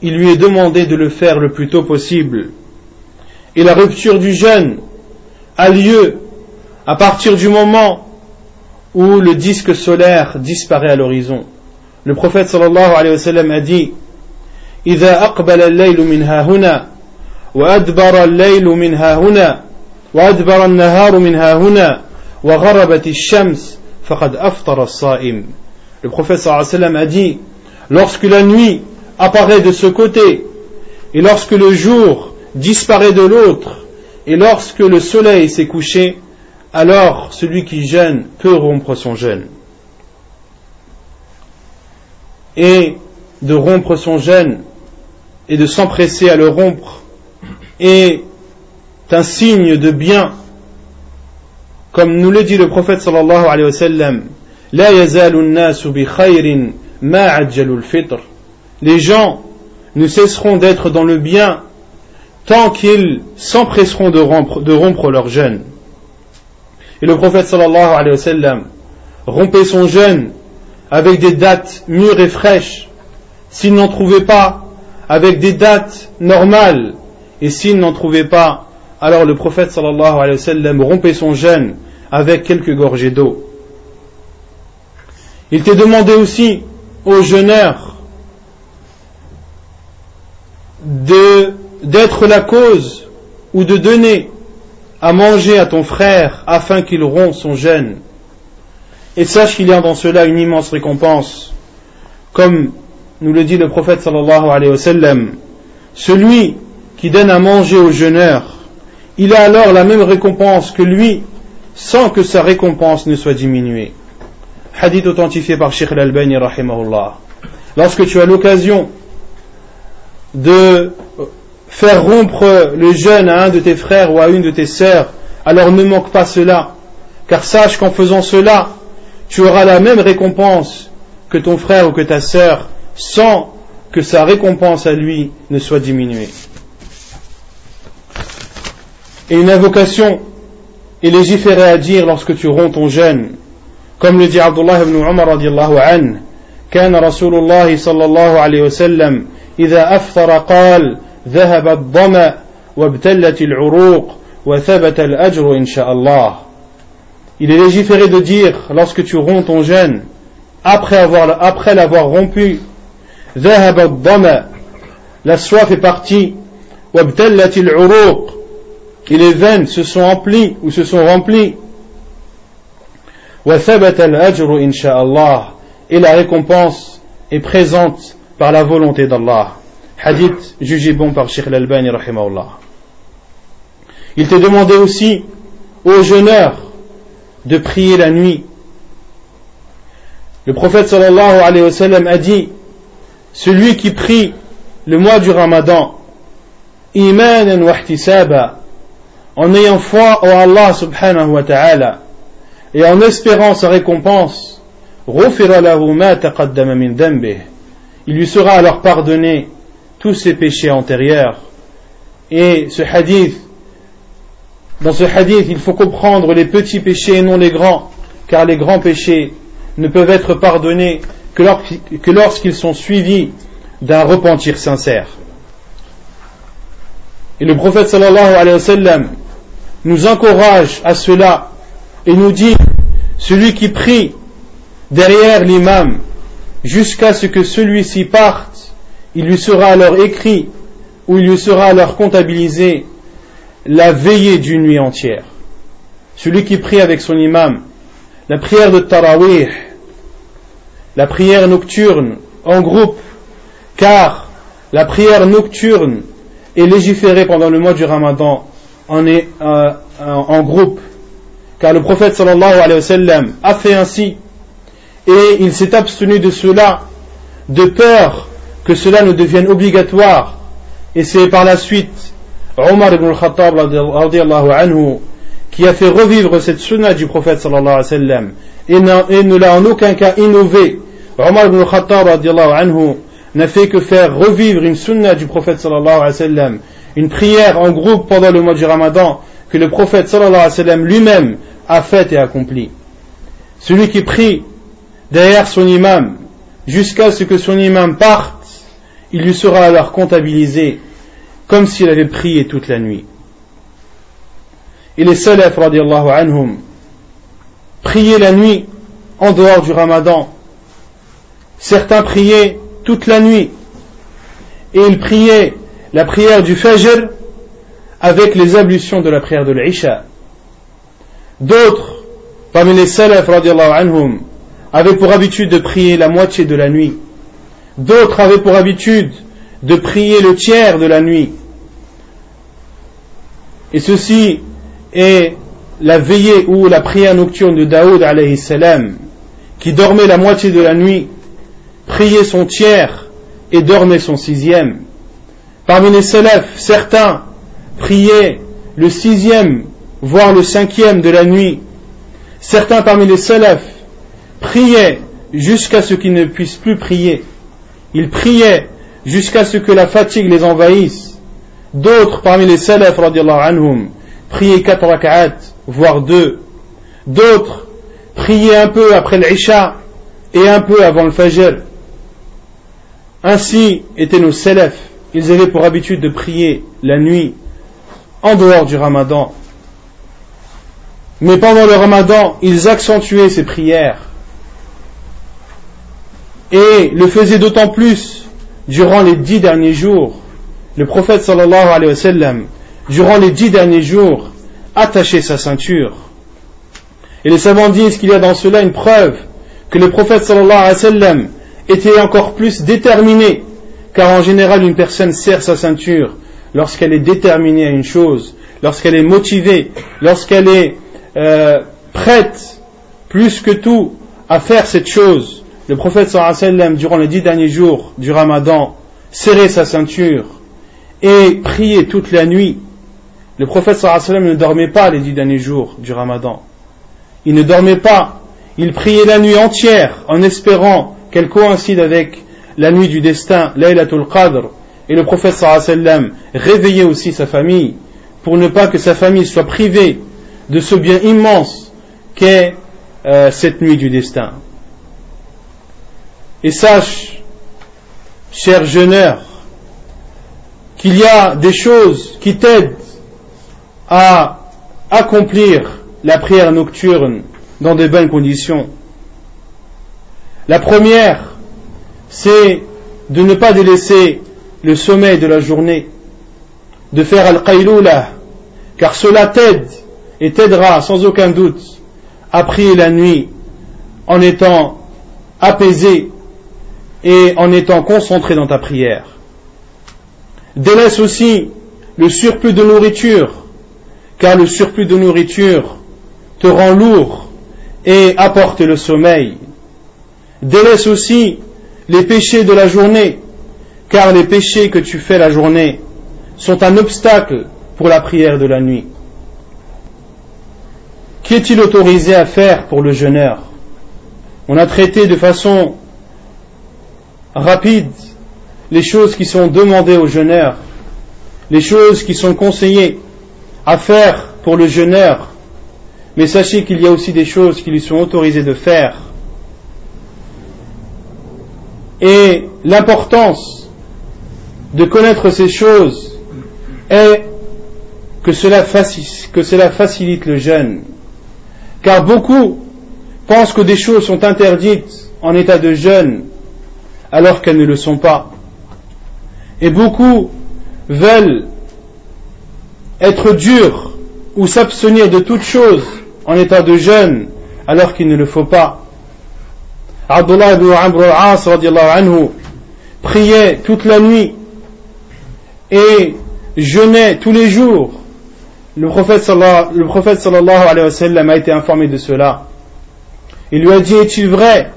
il lui est demandé de le faire le plus tôt possible. Et la rupture du jeûne a lieu à partir du moment où le disque solaire disparaît à l'horizon. Le prophète sallallahu alayhi wa sallam a dit وأدبر الليل منها هنا وأدبر النهار منها هنا وغربت الشمس فقد أفطر الصائم Le prophète sallam a dit Lorsque la nuit apparaît de ce côté, et lorsque le jour disparaît de l'autre, et lorsque le soleil s'est couché, alors celui qui jeûne peut rompre son jeûne. Et de rompre son jeûne et de s'empresser à le rompre est un signe de bien. Comme nous le dit le prophète sallallahu alayhi wa sallam. Les gens ne cesseront d'être dans le bien tant qu'ils s'empresseront de rompre, de rompre leur jeûne. Et le prophète sallallahu alayhi wa sallam rompait son jeûne avec des dates mûres et fraîches, s'il n'en trouvait pas, avec des dates normales, et s'il n'en trouvait pas, alors le prophète sallallahu alayhi wa sallam rompait son jeûne avec quelques gorgées d'eau. Il t'est demandé aussi aux jeûneurs d'être la cause ou de donner à manger à ton frère afin qu'il rompt son jeûne. Et sache qu'il y a dans cela une immense récompense. Comme nous le dit le prophète sallallahu alayhi wa sallam, celui qui donne à manger au jeûneur, il a alors la même récompense que lui, sans que sa récompense ne soit diminuée. Hadith authentifié par Sheikh al-Albani rahimahullah. Lorsque tu as l'occasion de faire rompre le jeûne à un de tes frères ou à une de tes sœurs, alors ne manque pas cela, car sache qu'en faisant cela, tu auras la même récompense que ton frère ou que ta sœur, sans que sa récompense à lui ne soit diminuée Et une invocation est légiférée à dire lorsque tu romps ton jeûne, comme le dit Abdullah ibn Umar radiallahu anhu, كان رسول الله صلى الله عليه وسلم إذا أفطر قال ذهب الظمأ وابتلت العروق وثبت الأجر إن شاء الله Il est légiféré de dire, lorsque tu romps ton jeûne, après avoir, après l'avoir rompu, ذهب الظمأ la soif est partie, وابتلت العروق et les veines se sont remplies ou se sont remplies. Et la récompense est présente par la volonté d'Allah. Hadith jugé bon par Sheikh Al-Albani Il t'est demandé aussi aux jeûneurs de prier la nuit. Le prophète sallallahu alayhi wa sallam a dit Celui qui prie le mois du ramadan, imanan wa en ayant foi en Allah subhanahu wa ta'ala et en espérant sa récompense il lui sera alors pardonné tous ses péchés antérieurs. Et ce hadith, dans ce hadith, il faut comprendre les petits péchés et non les grands, car les grands péchés ne peuvent être pardonnés que lorsqu'ils sont suivis d'un repentir sincère. Et le prophète sallallahu alayhi wa sallam nous encourage à cela et nous dit, celui qui prie derrière l'imam jusqu'à ce que celui-ci parte, il lui sera alors écrit ou il lui sera alors comptabilisé la veillée d'une nuit entière. Celui qui prie avec son imam, la prière de Tarawih, la prière nocturne en groupe, car la prière nocturne est légiférée pendant le mois du Ramadan en, est, euh, en groupe, car le prophète sallallahu a fait ainsi. Et il s'est abstenu de cela de peur que cela ne devienne obligatoire. Et c'est par la suite Omar ibn al-Khattab anhu qui a fait revivre cette sunna du prophète sallallahu alayhi wa et, ne l'a en aucun cas innové. Omar ibn al-Khattab anhu n'a fait que faire revivre une sunna du prophète sallallahu alayhi wa une prière en groupe pendant le mois du ramadan que le prophète sallallahu alayhi wa lui-même a faite et accomplie celui qui prie derrière son imam jusqu'à ce que son imam parte, il lui sera alors comptabilisé comme s'il avait prié toute la nuit. Et les salafs radiallahu anhum priaient la nuit en dehors du ramadan. Certains priaient toute la nuit et ils priaient la prière du fajr avec les ablutions de la prière de l'isha. D'autres, parmi les radiallahu anhum, avaient pour habitude de prier la moitié de la nuit. D'autres avaient pour habitude de prier le tiers de la nuit. Et ceci est la veillée ou la prière nocturne de Daoud alayhi salam, qui dormait la moitié de la nuit, priait son tiers et dormait son sixième. Parmi les salafs, certains priaient le sixième, voire le cinquième de la nuit. Certains parmi les salafs priaient jusqu'à ce qu'ils ne puissent plus prier. Ils priaient jusqu'à ce que la fatigue les envahisse. D'autres parmi les salafs, anhum, priaient quatre rak'at, voire deux. D'autres priaient un peu après l'Isha et un peu avant le Fajr. Ainsi étaient nos salafs. Ils avaient pour habitude de prier la nuit en dehors du ramadan. Mais pendant le ramadan, ils accentuaient ces prières et le faisaient d'autant plus durant les dix derniers jours. Le prophète sallallahu alayhi wa sallam, durant les dix derniers jours, attachait sa ceinture. Et les savants disent qu'il y a dans cela une preuve que le prophète sallallahu alayhi wa sallam était encore plus déterminé, car en général une personne serre sa ceinture lorsqu'elle est déterminée à une chose, lorsqu'elle est motivée, lorsqu'elle est euh, prête plus que tout à faire cette chose. Le prophète sallam, durant les dix derniers jours du ramadan, serrait sa ceinture et priait toute la nuit. Le prophète sallam ne dormait pas les dix derniers jours du ramadan. Il ne dormait pas. Il priait la nuit entière en espérant qu'elle coïncide avec la nuit du destin, Laylatul Qadr. Et le prophète sallam réveillait aussi sa famille pour ne pas que sa famille soit privée de ce bien immense qu'est euh, cette nuit du destin. Et sache, cher jeuneur, qu'il y a des choses qui t'aident à accomplir la prière nocturne dans de bonnes conditions. La première, c'est de ne pas délaisser le sommeil de la journée, de faire al-qaylula, car cela t'aide et t'aidera sans aucun doute à prier la nuit en étant apaisé et en étant concentré dans ta prière. Délaisse aussi le surplus de nourriture, car le surplus de nourriture te rend lourd et apporte le sommeil. Délaisse aussi les péchés de la journée, car les péchés que tu fais la journée sont un obstacle pour la prière de la nuit. Qu'est-il autorisé à faire pour le jeûneur? On a traité de façon rapide les choses qui sont demandées au jeûneur, les choses qui sont conseillées à faire pour le jeûneur. Mais sachez qu'il y a aussi des choses qui lui sont autorisées de faire. Et l'importance de connaître ces choses est que cela, facilite le jeûne. Car beaucoup pensent que des choses sont interdites en état de jeûne alors qu'elles ne le sont pas. Et beaucoup veulent être durs ou s'abstenir de toute chose en état de jeûne alors qu'il ne le faut pas. Abdullah ibn Amr al-As anhu priait toute la nuit et jeûnait tous les jours le prophète, le prophète sallallahu alayhi wa sallam a été informé de cela. Il lui a dit, est-il vrai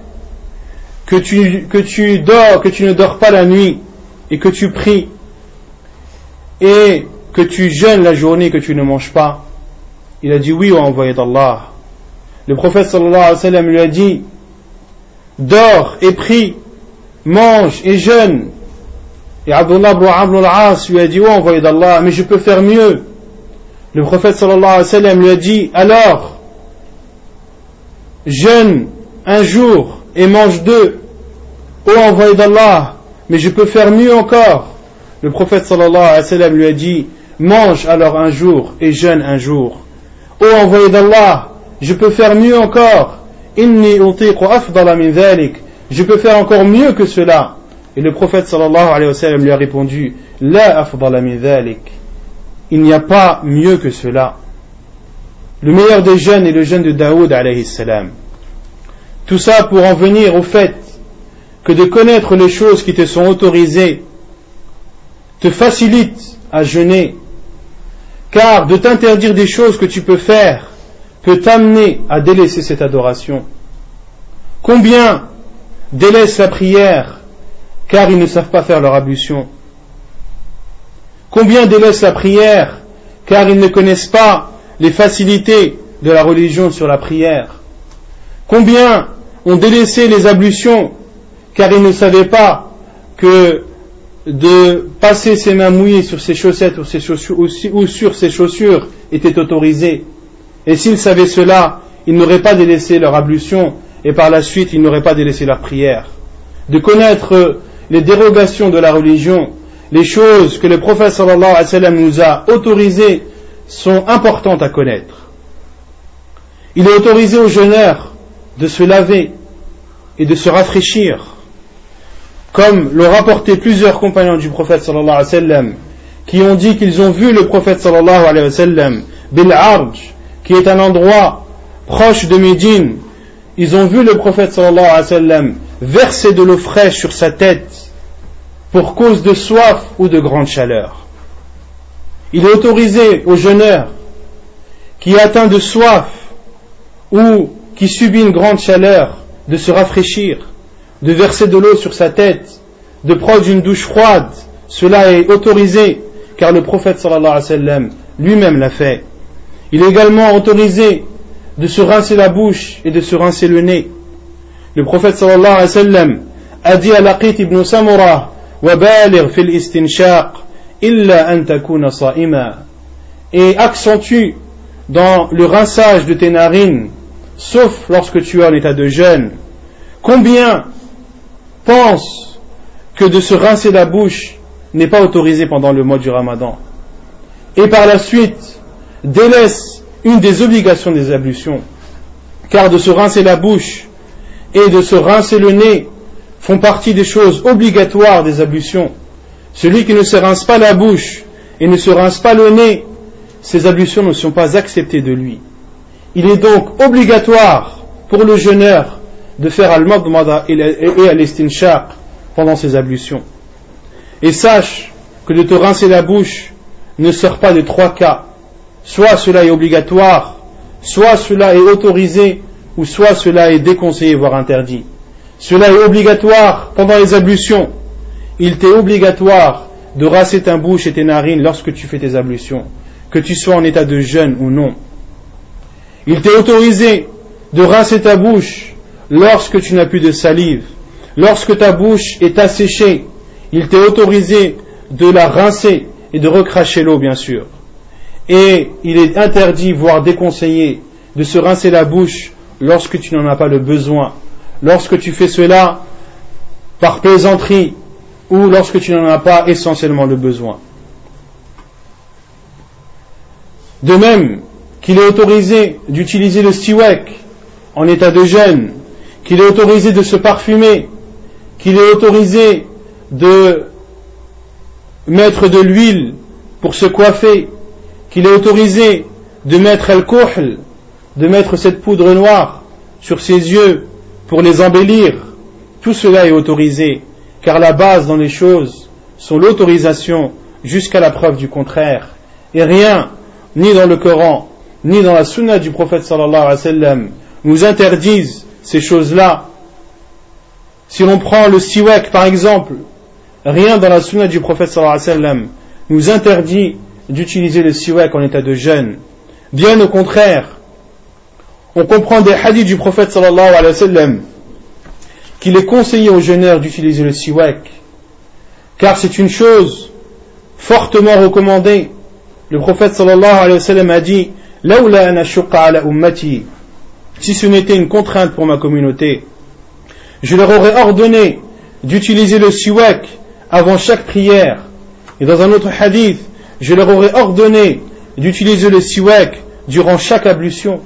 que tu, que tu dors, que tu ne dors pas la nuit et que tu pries et que tu jeûnes la journée que tu ne manges pas? Il a dit oui, au envoyé d'Allah. Le prophète sallallahu alayhi wa sallam lui a dit, dors et prie, mange et jeûne. Et Abdullah ibn al-As lui a dit, oh envoyé d'Allah, mais je peux faire mieux. Le prophète sallallahu alayhi wa lui a dit alors jeûne un jour et mange deux ô envoyé d'Allah mais je peux faire mieux encore le prophète sallallahu lui a dit mange alors un jour et jeûne un jour ô envoyé d'Allah je peux faire mieux encore inni afdala min dhalik je peux faire encore mieux que cela et le prophète sallallahu alayhi wa sallam lui a répondu la afdala il n'y a pas mieux que cela. Le meilleur des jeunes est le jeûne de Daoud alayhi salam. Tout ça pour en venir au fait que de connaître les choses qui te sont autorisées te facilite à jeûner, car de t'interdire des choses que tu peux faire peut t'amener à délaisser cette adoration. Combien délaissent la prière car ils ne savent pas faire leur ablution Combien délaissent la prière car ils ne connaissent pas les facilités de la religion sur la prière Combien ont délaissé les ablutions car ils ne savaient pas que de passer ses mains mouillées sur ses chaussettes ou, sur ses chaussures était autorisé. Et s'ils savaient cela, ils n'auraient pas délaissé leur ablution et par la suite ils n'auraient pas délaissé leur prière. De connaître les dérogations de la religion, les choses que le prophète sallallahu alayhi wa sallam nous a autorisées sont importantes à connaître. Il est autorisé aux jeûneurs de se laver et de se rafraîchir comme l'ont rapporté plusieurs compagnons du prophète sallallahu alayhi wa sallam, qui ont dit qu'ils ont vu le prophète sallallahu alayhi wa sallam, Bil Arj, qui est un endroit proche de Médine, ils ont vu le prophète sallallahu alayhi wa sallam verser de l'eau fraîche sur sa tête pour cause de soif ou de grande chaleur. Il est autorisé aux jeûneurs qui est atteint de soif ou qui subit une grande chaleur de se rafraîchir de verser de l'eau sur sa tête, de prendre une douche froide, cela est autorisé, car le prophète sallallahu alayhi wa sallam lui-même l'a fait. Il est également autorisé de se rincer la bouche et de se rincer le nez. Le prophète sallallahu alayhi wa sallam a dit à Laqit ibn Samura, fil istinshaq illa an takuna sa'ima et accentue dans le rinçage de tes narines, sauf lorsque tu es en état de jeûne. Combien pense que de se rincer la bouche n'est pas autorisé pendant le mois du ramadan, et par la suite délaisse une des obligations des ablutions, car de se rincer la bouche et de se rincer le nez font partie des choses obligatoires des ablutions. Celui qui ne se rince pas la bouche et ne se rince pas le nez, ces ablutions ne sont pas acceptées de lui. Il est donc obligatoire pour le jeûneur de faire al-madmada et al-istinshaq pendant ses ablutions. Et sache que de te rincer la bouche ne sort pas de trois cas. Soit cela est obligatoire, soit cela est autorisé, ou soit cela est déconseillé, voire interdit. Cela est obligatoire pendant les ablutions. Il t'est obligatoire de rincer ta bouche et tes narines lorsque tu fais tes ablutions, que tu sois en état de jeûne ou non. Il t'est autorisé de rincer ta bouche lorsque tu n'as plus de salive, lorsque ta bouche est asséchée, il t'est autorisé de la rincer et de recracher l'eau, bien sûr. Et il est interdit, voire déconseillé, de se rincer la bouche lorsque tu n'en as pas le besoin. Lorsque tu fais cela par plaisanterie ou lorsque tu n'en as pas essentiellement le besoin. De même qu'il est autorisé d'utiliser le stiwek en état de jeûne qu'il est autorisé de se parfumer, qu'il est autorisé de mettre de l'huile pour se coiffer, qu'il est autorisé de mettre al-kuhl, de mettre cette poudre noire sur ses yeux pour les embellir, tout cela est autorisé, car la base dans les choses sont l'autorisation jusqu'à la preuve du contraire. Et rien, ni dans le Coran, ni dans la sunna du prophète sallallahu alayhi wa nous interdisent ces choses-là. Si l'on prend le siwak par exemple, rien dans la sunna du prophète sallallahu alayhi wa nous interdit d'utiliser le siwak en état de jeûne. Bien au contraire, on comprend des hadiths du prophète sallallahu alayhi wa sallam qu'il est conseillé aux jeûneurs d'utiliser le siwak, car c'est une chose fortement recommandée. Le prophète sallallahu alayhi wa sallam a dit, ala ummati si ce n'était une contrainte pour ma communauté, je leur aurais ordonné d'utiliser le siwak avant chaque prière. Et dans un autre hadith, je leur aurais ordonné d'utiliser le siwak durant chaque ablution.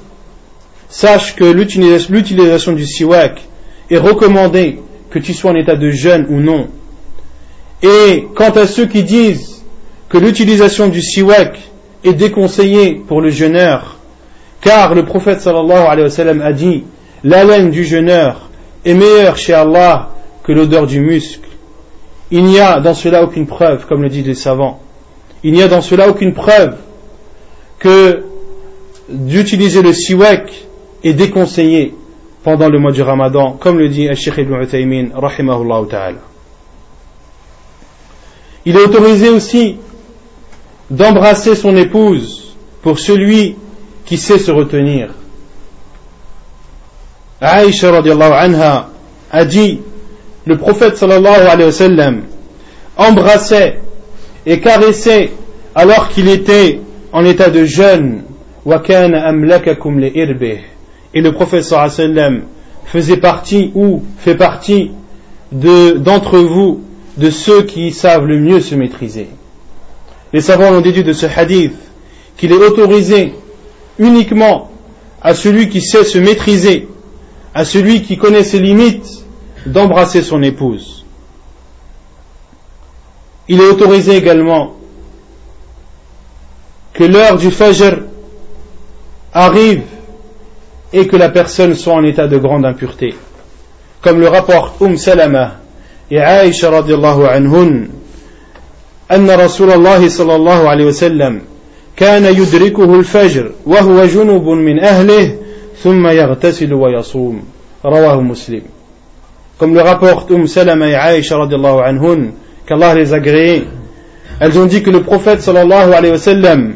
Sache que l'utilisation du siwak est recommandée que tu sois en état de jeûne ou non. Et quant à ceux qui disent que l'utilisation du siwak est déconseillée pour le jeûneur, car le prophète a dit l'haleine du jeûneur est meilleure chez Allah que l'odeur du muscle. Il n'y a dans cela aucune preuve, comme le disent les savants. Il n'y a dans cela aucune preuve que d'utiliser le siwak est déconseillé pendant le mois du Ramadan, comme le dit Al-Sheikh Ibn Uthaymin, rahimahullah ta'ala. Il est autorisé aussi d'embrasser son épouse pour celui qui sait se retenir. Aïcha radiallahu anha a dit le prophète sallallahu alayhi wa sallam embrassait et caressait alors qu'il était en état de jeûne et le sallam faisait partie ou fait partie d'entre vous de ceux qui savent le mieux se maîtriser. Les savants ont déduit de ce hadith qu'il est autorisé uniquement à celui qui sait se maîtriser, à celui qui connaît ses limites, d'embrasser son épouse. Il est autorisé également que l'heure du Fajr arrive et que la personne soit en état de grande impureté. Comme le rapporte Umm Salama et Aïcha radiallahu anhun, أن رسول الله صلى الله عليه وسلم كان يدركه الفجر وهو جنب من أهله ثم يغتسل ويصوم رواه مسلم comme le rapporte Umm Salama et Aïcha radiallahu anhun qu'Allah les a gréés elles ont dit que le prophète sallallahu alayhi wa sallam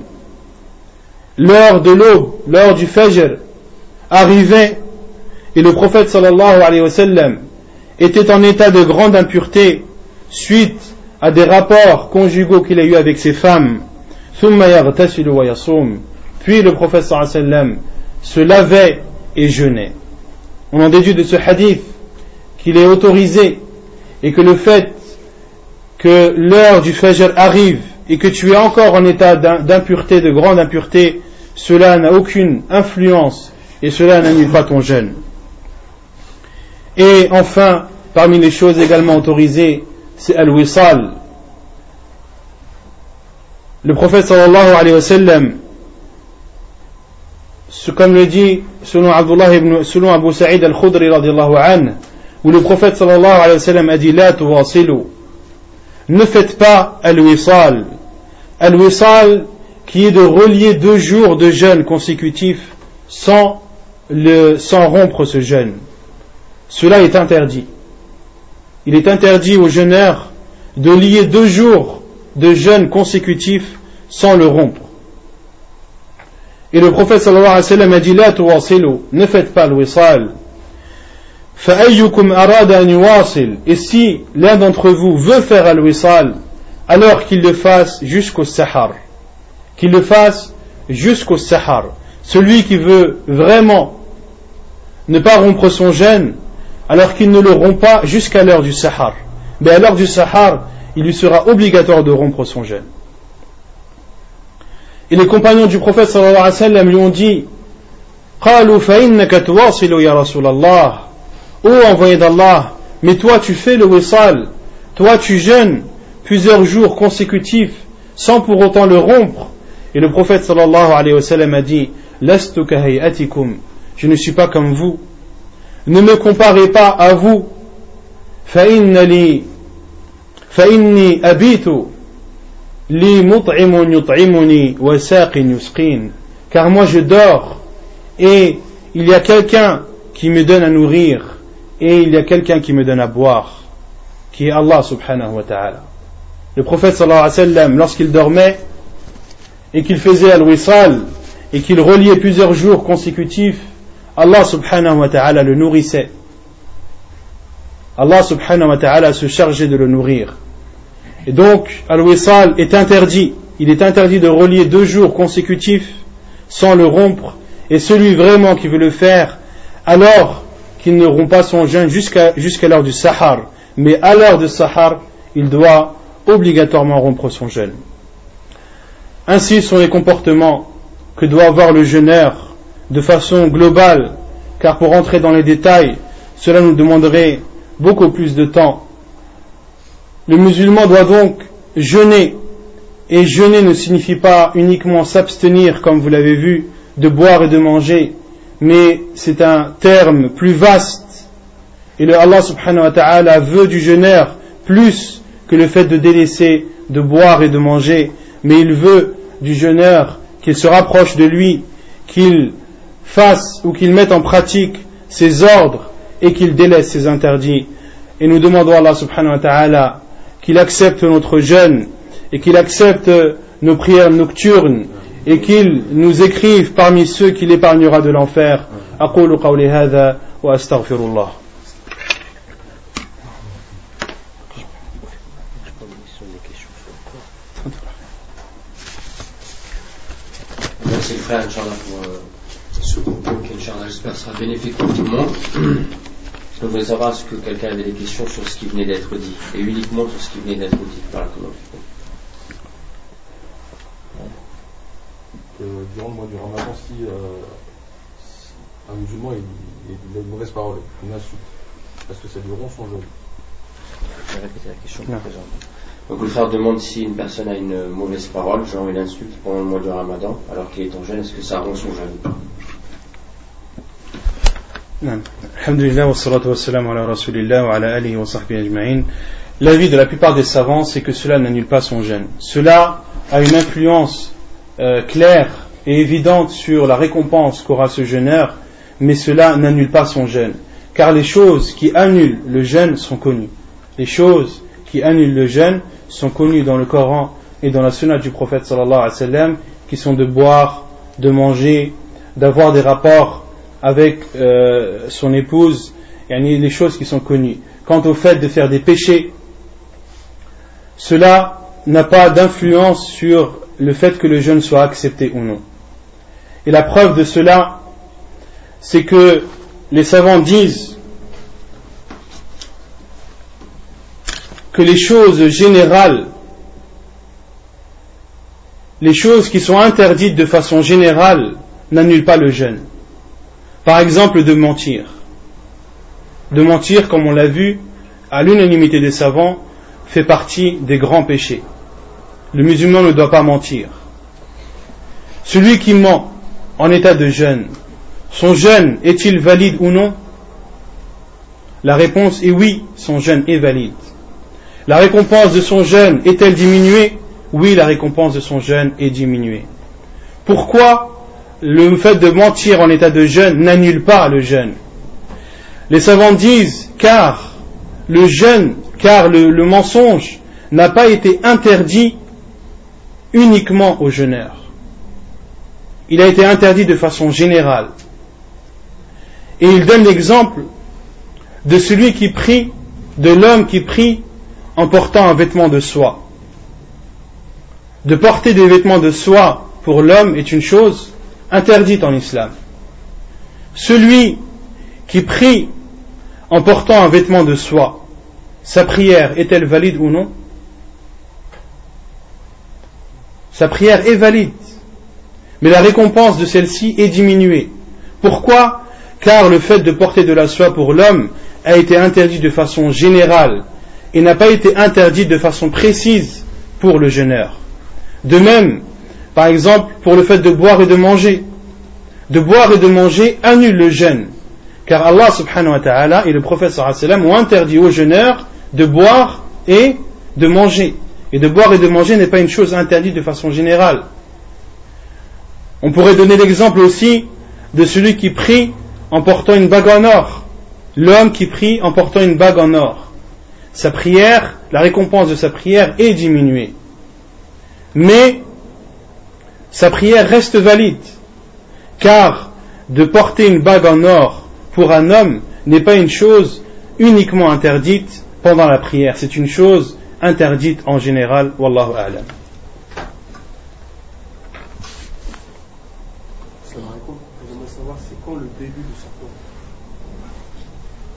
l'heure de l'aube l'heure du fajr arrivait et le prophète sallallahu alayhi wa sallam était en état de grande impureté suite à des rapports conjugaux qu'il a eu avec ses femmes. Puis le prophète sallam se lavait et jeûnait. On en déduit de ce hadith qu'il est autorisé et que le fait que l'heure du fajr arrive et que tu es encore en état d'impureté, de grande impureté, cela n'a aucune influence et cela n'annule pas ton jeûne. Et enfin, parmi les choses également autorisées, c'est al-wisal. Le prophète sallallahu alayhi wa sallam, comme le dit selon, Abdullah ibn, selon Abu Sa'id al-Khudri radiallahu anhu, où le prophète sallallahu alayhi wa sallam a dit La ne faites pas al-wisal. Al-wisal qui est de relier deux jours de jeûne consécutifs sans, le, sans rompre ce jeûne. Cela est interdit. Il est interdit aux jeûneurs de lier deux jours de jeûne consécutifs sans le rompre. Et le prophète sallallahu alayhi wa sallam a dit ne faites pas le wisal. Et si l'un d'entre vous veut faire al-wisal, alors qu'il le fasse jusqu'au sahar. Qu'il le fasse jusqu'au sahar. Celui qui veut vraiment ne pas rompre son jeûne, alors qu'il ne le rompt pas jusqu'à l'heure du sahar. Mais à l'heure du sahar, il lui sera obligatoire de rompre son jeûne. Et les compagnons du prophète sallallahu alayhi wa sallam lui ont dit قالوا فإنك تواصل يا رسول الله Ô envoyé d'Allah, mais toi tu fais le wissal, toi tu jeûnes plusieurs jours consécutifs sans pour autant le rompre. Et le prophète sallallahu alayhi wa sallam a dit Je ne suis pas comme vous. Ne me comparez pas à vous. Car moi je dors et il y a quelqu'un qui me donne à nourrir et il y a quelqu'un qui me donne à boire qui est Allah subhanahu wa ta'ala le prophète sallallahu alayhi wa sallam lorsqu'il dormait et qu'il faisait al-wisal et qu'il reliait plusieurs jours consécutifs Allah subhanahu wa ta'ala le nourrissait Allah subhanahu wa ta'ala se chargeait de le nourrir et donc, al-wisal est interdit. Il est interdit de relier deux jours consécutifs sans le rompre. Et celui vraiment qui veut le faire, alors qu'il ne rompt pas son jeûne jusqu'à l'heure du sahar. Mais à l'heure du sahar, il doit obligatoirement rompre son jeûne. Ainsi sont les comportements que doit avoir le jeûneur de façon globale, car pour entrer dans les détails, cela nous demanderait beaucoup plus de temps le musulman doit donc jeûner. Et jeûner ne signifie pas uniquement s'abstenir, comme vous l'avez vu, de boire et de manger, mais c'est un terme plus vaste. Et Allah subhanahu wa ta'ala veut du jeûneur plus que le fait de délaisser de boire et de manger, mais il veut du jeûneur qu'il se rapproche de lui, qu'il fasse ou qu'il mette en pratique ses ordres et qu'il délaisse ses interdits. Et nous demandons à Allah subhanahu wa ta'ala qu'il accepte notre jeûne et qu'il accepte nos prières nocturnes et qu'il nous écrive parmi ceux qu'il épargnera de l'enfer. أقول قولي هذا وأستغفر الله Merci le frère, Inch'Allah, pour euh, ce propos qui, Inch'Allah, j'espère sera bénéfique pour tout le monde. Je voudrais savoir ce que quelqu'un avait des questions sur ce qui venait d'être dit, et uniquement sur ce qui venait d'être dit. Voilà comment Que durant le mois du ramadan, si, euh, si un musulman il, il, a une mauvaise parole, une insulte, est-ce que ça lui rompt son jeûne Je vais répéter la question présente. Donc le frère demande si une personne a une mauvaise parole, genre une insulte pendant le mois du ramadan, alors qu'il est en jeûne, est-ce que ça rompt son jeûne? L'avis de la plupart des savants, c'est que cela n'annule pas son jeûne. Cela a une influence euh, claire et évidente sur la récompense qu'aura ce jeûneur, mais cela n'annule pas son jeûne. Car les choses qui annulent le jeûne sont connues. Les choses qui annulent le jeûne sont connues dans le Coran et dans la sunna du prophète sallallahu alayhi wa qui sont de boire, de manger, d'avoir des rapports avec euh, son épouse, a les choses qui sont connues. Quant au fait de faire des péchés, cela n'a pas d'influence sur le fait que le jeûne soit accepté ou non. Et la preuve de cela, c'est que les savants disent que les choses générales, les choses qui sont interdites de façon générale, n'annulent pas le jeûne. Par exemple, de mentir. De mentir, comme on l'a vu, à l'unanimité des savants, fait partie des grands péchés. Le musulman ne doit pas mentir. Celui qui ment en état de jeûne, son jeûne est-il valide ou non? La réponse est oui, son jeûne est valide. La récompense de son jeûne est-elle diminuée? Oui, la récompense de son jeûne est diminuée. Pourquoi le fait de mentir en état de jeûne n'annule pas le jeûne? Les savants disent car le jeûne, car le, mensonge n'a pas été interdit uniquement aux jeûneurs. Il a été interdit de façon générale. Et il donne l'exemple de celui qui prie, de l'homme qui prie en portant un vêtement de soie. De porter des vêtements de soie pour l'homme est une chose, interdite en islam. Celui qui prie en portant un vêtement de soie, sa prière est-elle valide ou non? Sa prière est valide, mais la récompense de celle-ci est diminuée. Pourquoi? Car le fait de porter de la soie pour l'homme a été interdit de façon générale et n'a pas été interdit de façon précise pour le jeûneur. De même, par exemple, pour le fait de boire et de manger. De boire et de manger annule le jeûne. Car Allah subhanahu wa ta'ala et le prophète sallam ont interdit aux jeûneurs de boire et de manger. Et de boire et de manger n'est pas une chose interdite de façon générale. On pourrait donner l'exemple aussi de celui qui prie en portant une bague en or. L'homme qui prie en portant une bague en or. Sa prière, la récompense de sa prière est diminuée. Mais sa prière reste valide. Car de porter une bague en or pour un homme n'est pas une chose uniquement interdite pendant la prière, c'est une chose interdite en général. Wallahu a'lam. savoir c'est quand le début du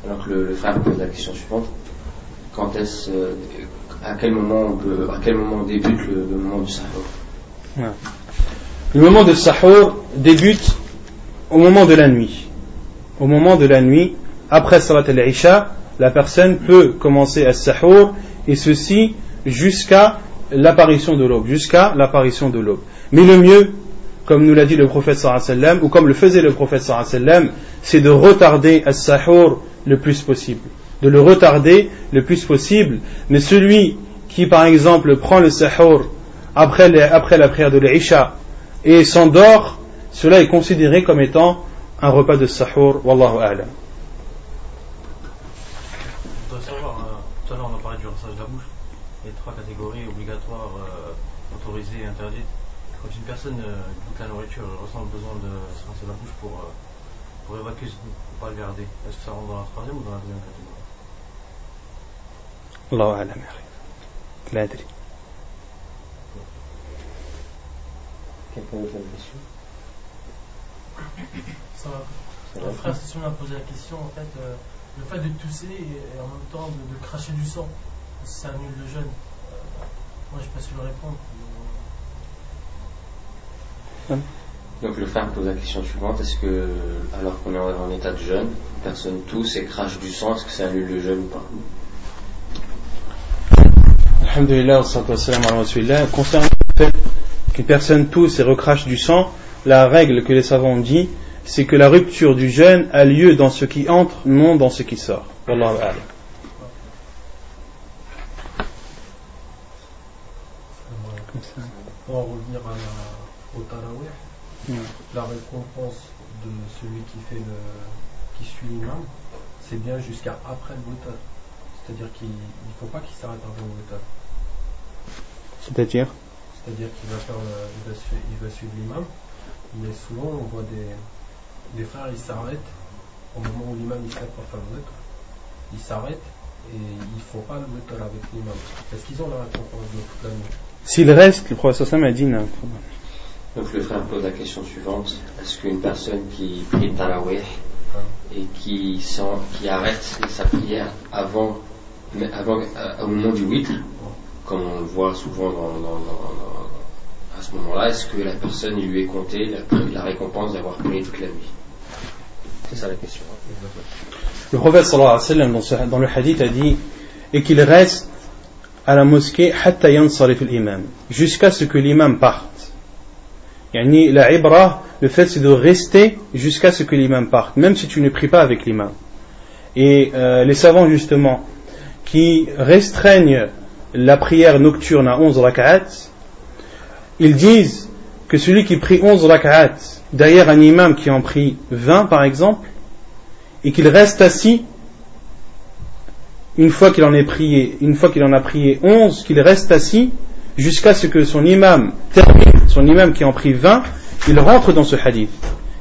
Alors que le, frère pose la question suivante quand est-ce, euh, à quel moment à quel moment débute le, moment du sahur? Le moment de sahur débute au moment de la nuit. Au moment de la nuit, après Salat al-Isha, la personne peut commencer à sahur et ceci jusqu'à l'apparition de l'aube, jusqu'à l'apparition de l'aube. Mais le mieux, comme nous l'a dit le prophète sallam, ou comme le faisait le prophète sallam, c'est de retarder as-sahur le plus possible. De le retarder le plus possible. Mais celui qui, par exemple, prend le sahur après, après la prière de l'Isha et s'endort, cela est considéré comme étant un repas de sahur. Wallahu a'lam. tout à l'heure on a parlé du rinçage de la bouche. Il y a trois catégories obligatoires, euh, autorisées et interdites. Quand une personne euh, goûte la nourriture, elle ressent le besoin de se rincer la bouche pour, euh, pour évacuer ce goût, pour pas le garder. Est-ce que ça rentre dans la troisième ou dans la deuxième catégorie الله أعلم يا أخي لا أدري Quelqu'un d'autre a une question Ça va. Mon frère, c'est m'a posé la question, en fait, euh, le fait de tousser et, en même temps de, de cracher du sang, c'est un nul de jeûne. Euh, moi, j'ai pas su le répondre. Donc le frère pose la question suivante est-ce que, alors qu'on est en, état de jeûne, une personne tousse et crache du sang, est-ce que c'est un nul de jeûne ou pas? Alhamdulillah, concernant le fait qu'une personne tousse et recrache du sang, la règle que les savants ont dit, c'est que la rupture du jeûne a lieu dans ce qui entre, non dans ce qui sort. Wallahu a'lam. On va revenir à la, au tarawih. La récompense de celui qui fait le, qui suit l'imam, c'est bien jusqu'à après le voteur. C'est-à-dire qu'il ne faut pas qu'il s'arrête avant le voteur. C'est-à-dire? C'est-à-dire qu'il va, faire il va, il va suivre l'imam, mais souvent on voit des, des frères, ils s'arrêtent au moment où l'imam il s'arrête pour faire le Ils s'arrêtent et ils ne font pas le witr avec l'imam. Est-ce qu'ils ont la récompense de toute la nuit S'il reste, le professeur Sam a dit non. Donc le frère pose la question suivante est-ce qu'une personne qui prie Tarawih et qui, arrête sa prière avant, euh, au moment du 8, comme on le voit souvent à ce moment-là, est-ce que la personne lui est comptée la, la récompense d'avoir prié toute la nuit? C'est ça la question. Le prophète sallallahu alayhi wa sallam dans, le hadith a dit et qu'il reste à la mosquée jusqu'à ce que l'imam parte. La ibra, le fait c'est de rester jusqu'à ce que l'imam parte, même si tu ne pries pas avec l'imam. Et euh, les savants justement qui restreignent la prière nocturne à 11 rak'at, ils disent que celui qui prie 11 rak'at derrière un imam qui en prie 20 par exemple, et qu'il reste assis une fois qu'il en, prié, une fois qu'il en a prié 11, qu'il reste assis jusqu'à ce que son imam termine, son imam qui en prie 20, il rentre dans ce hadith.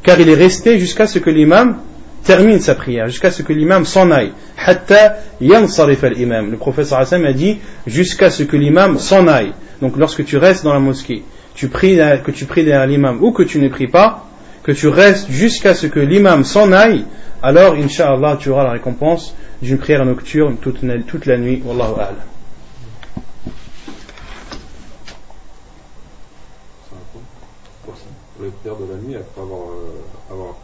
Car il est resté jusqu'à ce que l'imam termine sa prière, jusqu'à ce que l'imam s'en aille. Hatta al-imam. Le professeur Hassan a dit jusqu'à ce que l'imam s'en aille. Donc lorsque tu restes dans la mosquée, que tu pries derrière l'imam ou que tu ne pries pas, que tu restes jusqu'à ce que l'imam s'en aille, alors, Inch'Allah, tu auras la récompense d'une prière nocturne toute, la nuit. Wallahu. Les prières de la nuit, après avoir, euh, avoir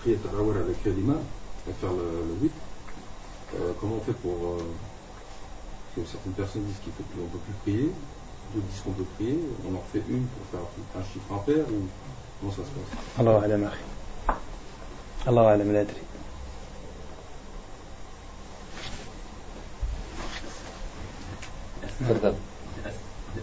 prié Tarawal avec l'imam, et faire le, le 8, euh, comment on fait pour. Euh, que certaines personnes disent qu'on ne peut plus prier, d'autres disent qu'on peut prier, on en fait une pour faire un chiffre impair, ou comment ça se passe? Allah alam Allah alam la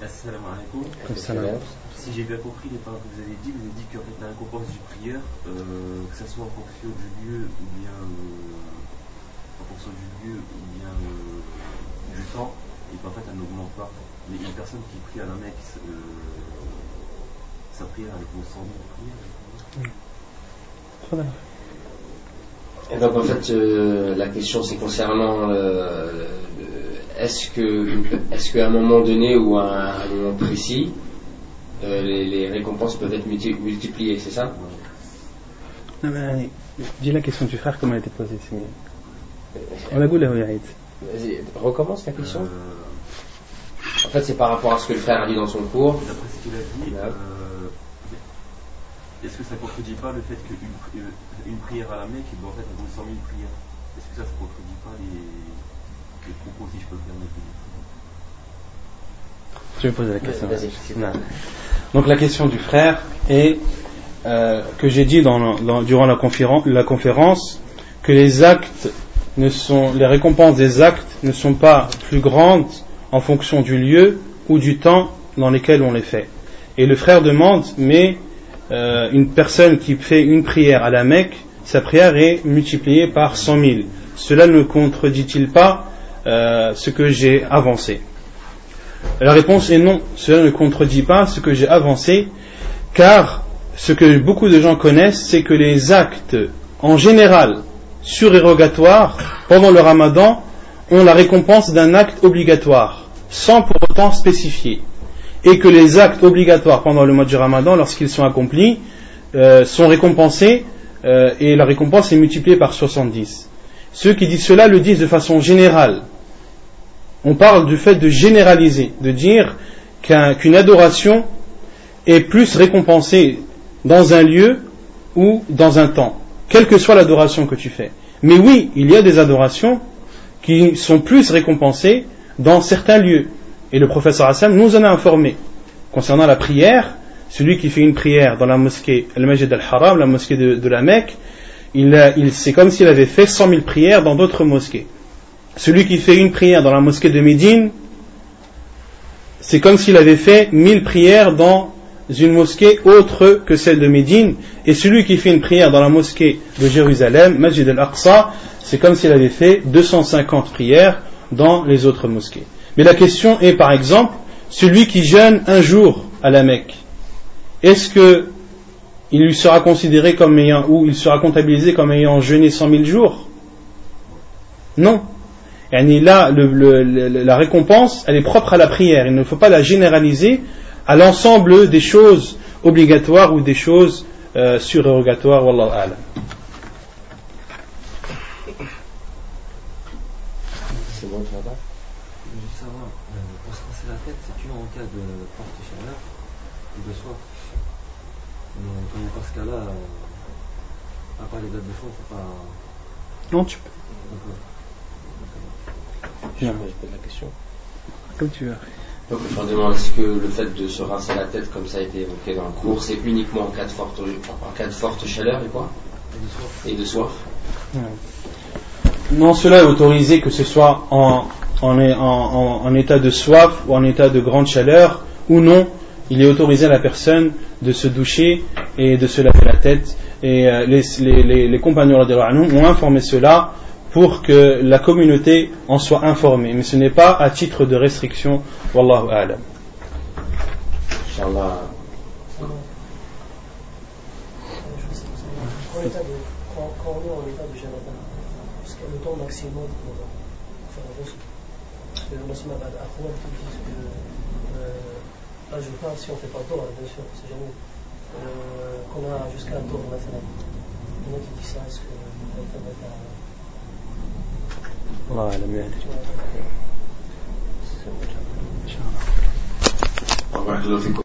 Assalamu alaikum. Si j'ai bien compris les paroles que vous avez dit, vous avez dit que la récompense du prieur, euh, que ce soit en fonction du lieu ou bien euh, en fonction du lieu ou bien euh, du temps, et qu'en fait elle n'augmente pas. Mais une personne qui prie à la Mecque, sa prière avec vos 100 000 prières. Et donc en fait, la question c'est concernant est-ce que est-ce qu'à un moment donné ou à un moment précis, euh, les, les, récompenses peuvent être multipliées, c'est ça non, mais, Dis la question du frère, comment elle a été posée. On a goût là, Vas-y, recommence la question. Euh... En fait, c'est par rapport à ce que le frère a dit dans son cours. D'après ce qu'il a dit, euh, est-ce que ça ne contredit pas le fait qu'une une prière à la Mecque, en fait, on vaut 100 000 prières? Est-ce que ça ne contredit pas les je vais poser la question. Donc la question du frère est euh, que j'ai dit durant la conférence, que les actes les récompenses des actes ne sont pas plus grandes en fonction du lieu ou du temps dans lesquels on les fait. Et le frère demande, mais euh, une personne qui fait une prière à la Mecque, sa prière est multipliée par cent mille. Cela ne contredit-il pas euh, ce que j'ai avancé? La réponse est non, cela ne contredit pas ce que j'ai avancé, car ce que beaucoup de gens connaissent, c'est que les actes en général surérogatoires pendant le ramadan ont la récompense d'un acte obligatoire, sans pour autant spécifier. Et que les actes obligatoires pendant le mois du ramadan, lorsqu'ils sont accomplis, euh, sont récompensés euh, et la récompense est multipliée par 70. Ceux qui disent cela le disent de façon générale. On parle du fait de généraliser, de dire qu'une adoration est plus récompensée dans un lieu ou dans un temps, quelle que soit l'adoration que tu fais. Mais oui, il y a des adorations qui sont plus récompensées dans certains lieux. Et le professeur Hassan nous en a informé. Concernant la prière, celui qui fait une prière dans la mosquée Al-Majid al-Haram, la mosquée de, la Mecque, c'est comme s'il avait fait 100 000 prières dans d'autres mosquées. Celui qui fait une prière dans la mosquée de Médine, c'est comme s'il avait fait 1000 prières dans une mosquée autre que celle de Médine, et celui qui fait une prière dans la mosquée de Jérusalem, Majid al-Aqsa, c'est comme s'il avait fait 250 prières dans les autres mosquées. Mais la question est, par exemple, celui qui jeûne un jour à la Mecque, est-ce que il lui sera considéré comme ayant, ou il sera comptabilisé comme ayant jeûné 100 000 jours? Non. Et là, la récompense, elle est propre à la prière. Il ne faut pas la généraliser à l'ensemble des choses obligatoires ou des choses euh, surérogatoires. Wallahu a'lam. C'est bon, tu vas pas Je veux savoir, pour se casser la tête, c'est que en cas de forte chaleur ou de soif. Mais quand dans ce cas-là, à part les dates de fond, faut pas. Non, tu peux. Je pose la question. Comme tu veux. Donc je me demande est-ce que le fait de se rincer la tête comme ça a été évoqué dans le cours, c'est uniquement en cas de forte, en cas de forte chaleur et quoi? Et de soif. Non, cela est autorisé que ce soit en, en, en, état de soif ou en état de grande chaleur ou non. Il est autorisé à la personne de se doucher et de se laver la tête. Et euh, les, les, les, les compagnons ont informé cela pour que la communauté en soit informée. Mais ce n'est pas à titre de restriction. Wallahu a'lam. Inch'Allah. Quand on est en état de janaba, parce qu'il y a le temps maximum pour faire un reçu. Le Nassim Akhouad qui dit que là je parle si on ne fait pas le tour, bien sûr, c'est jamais. Euh, qu'on a jusqu'à un tour, on a fait la. Il y en a qui disent ça, est-ce que on va faire الله أعلم يعني. الله. فيكم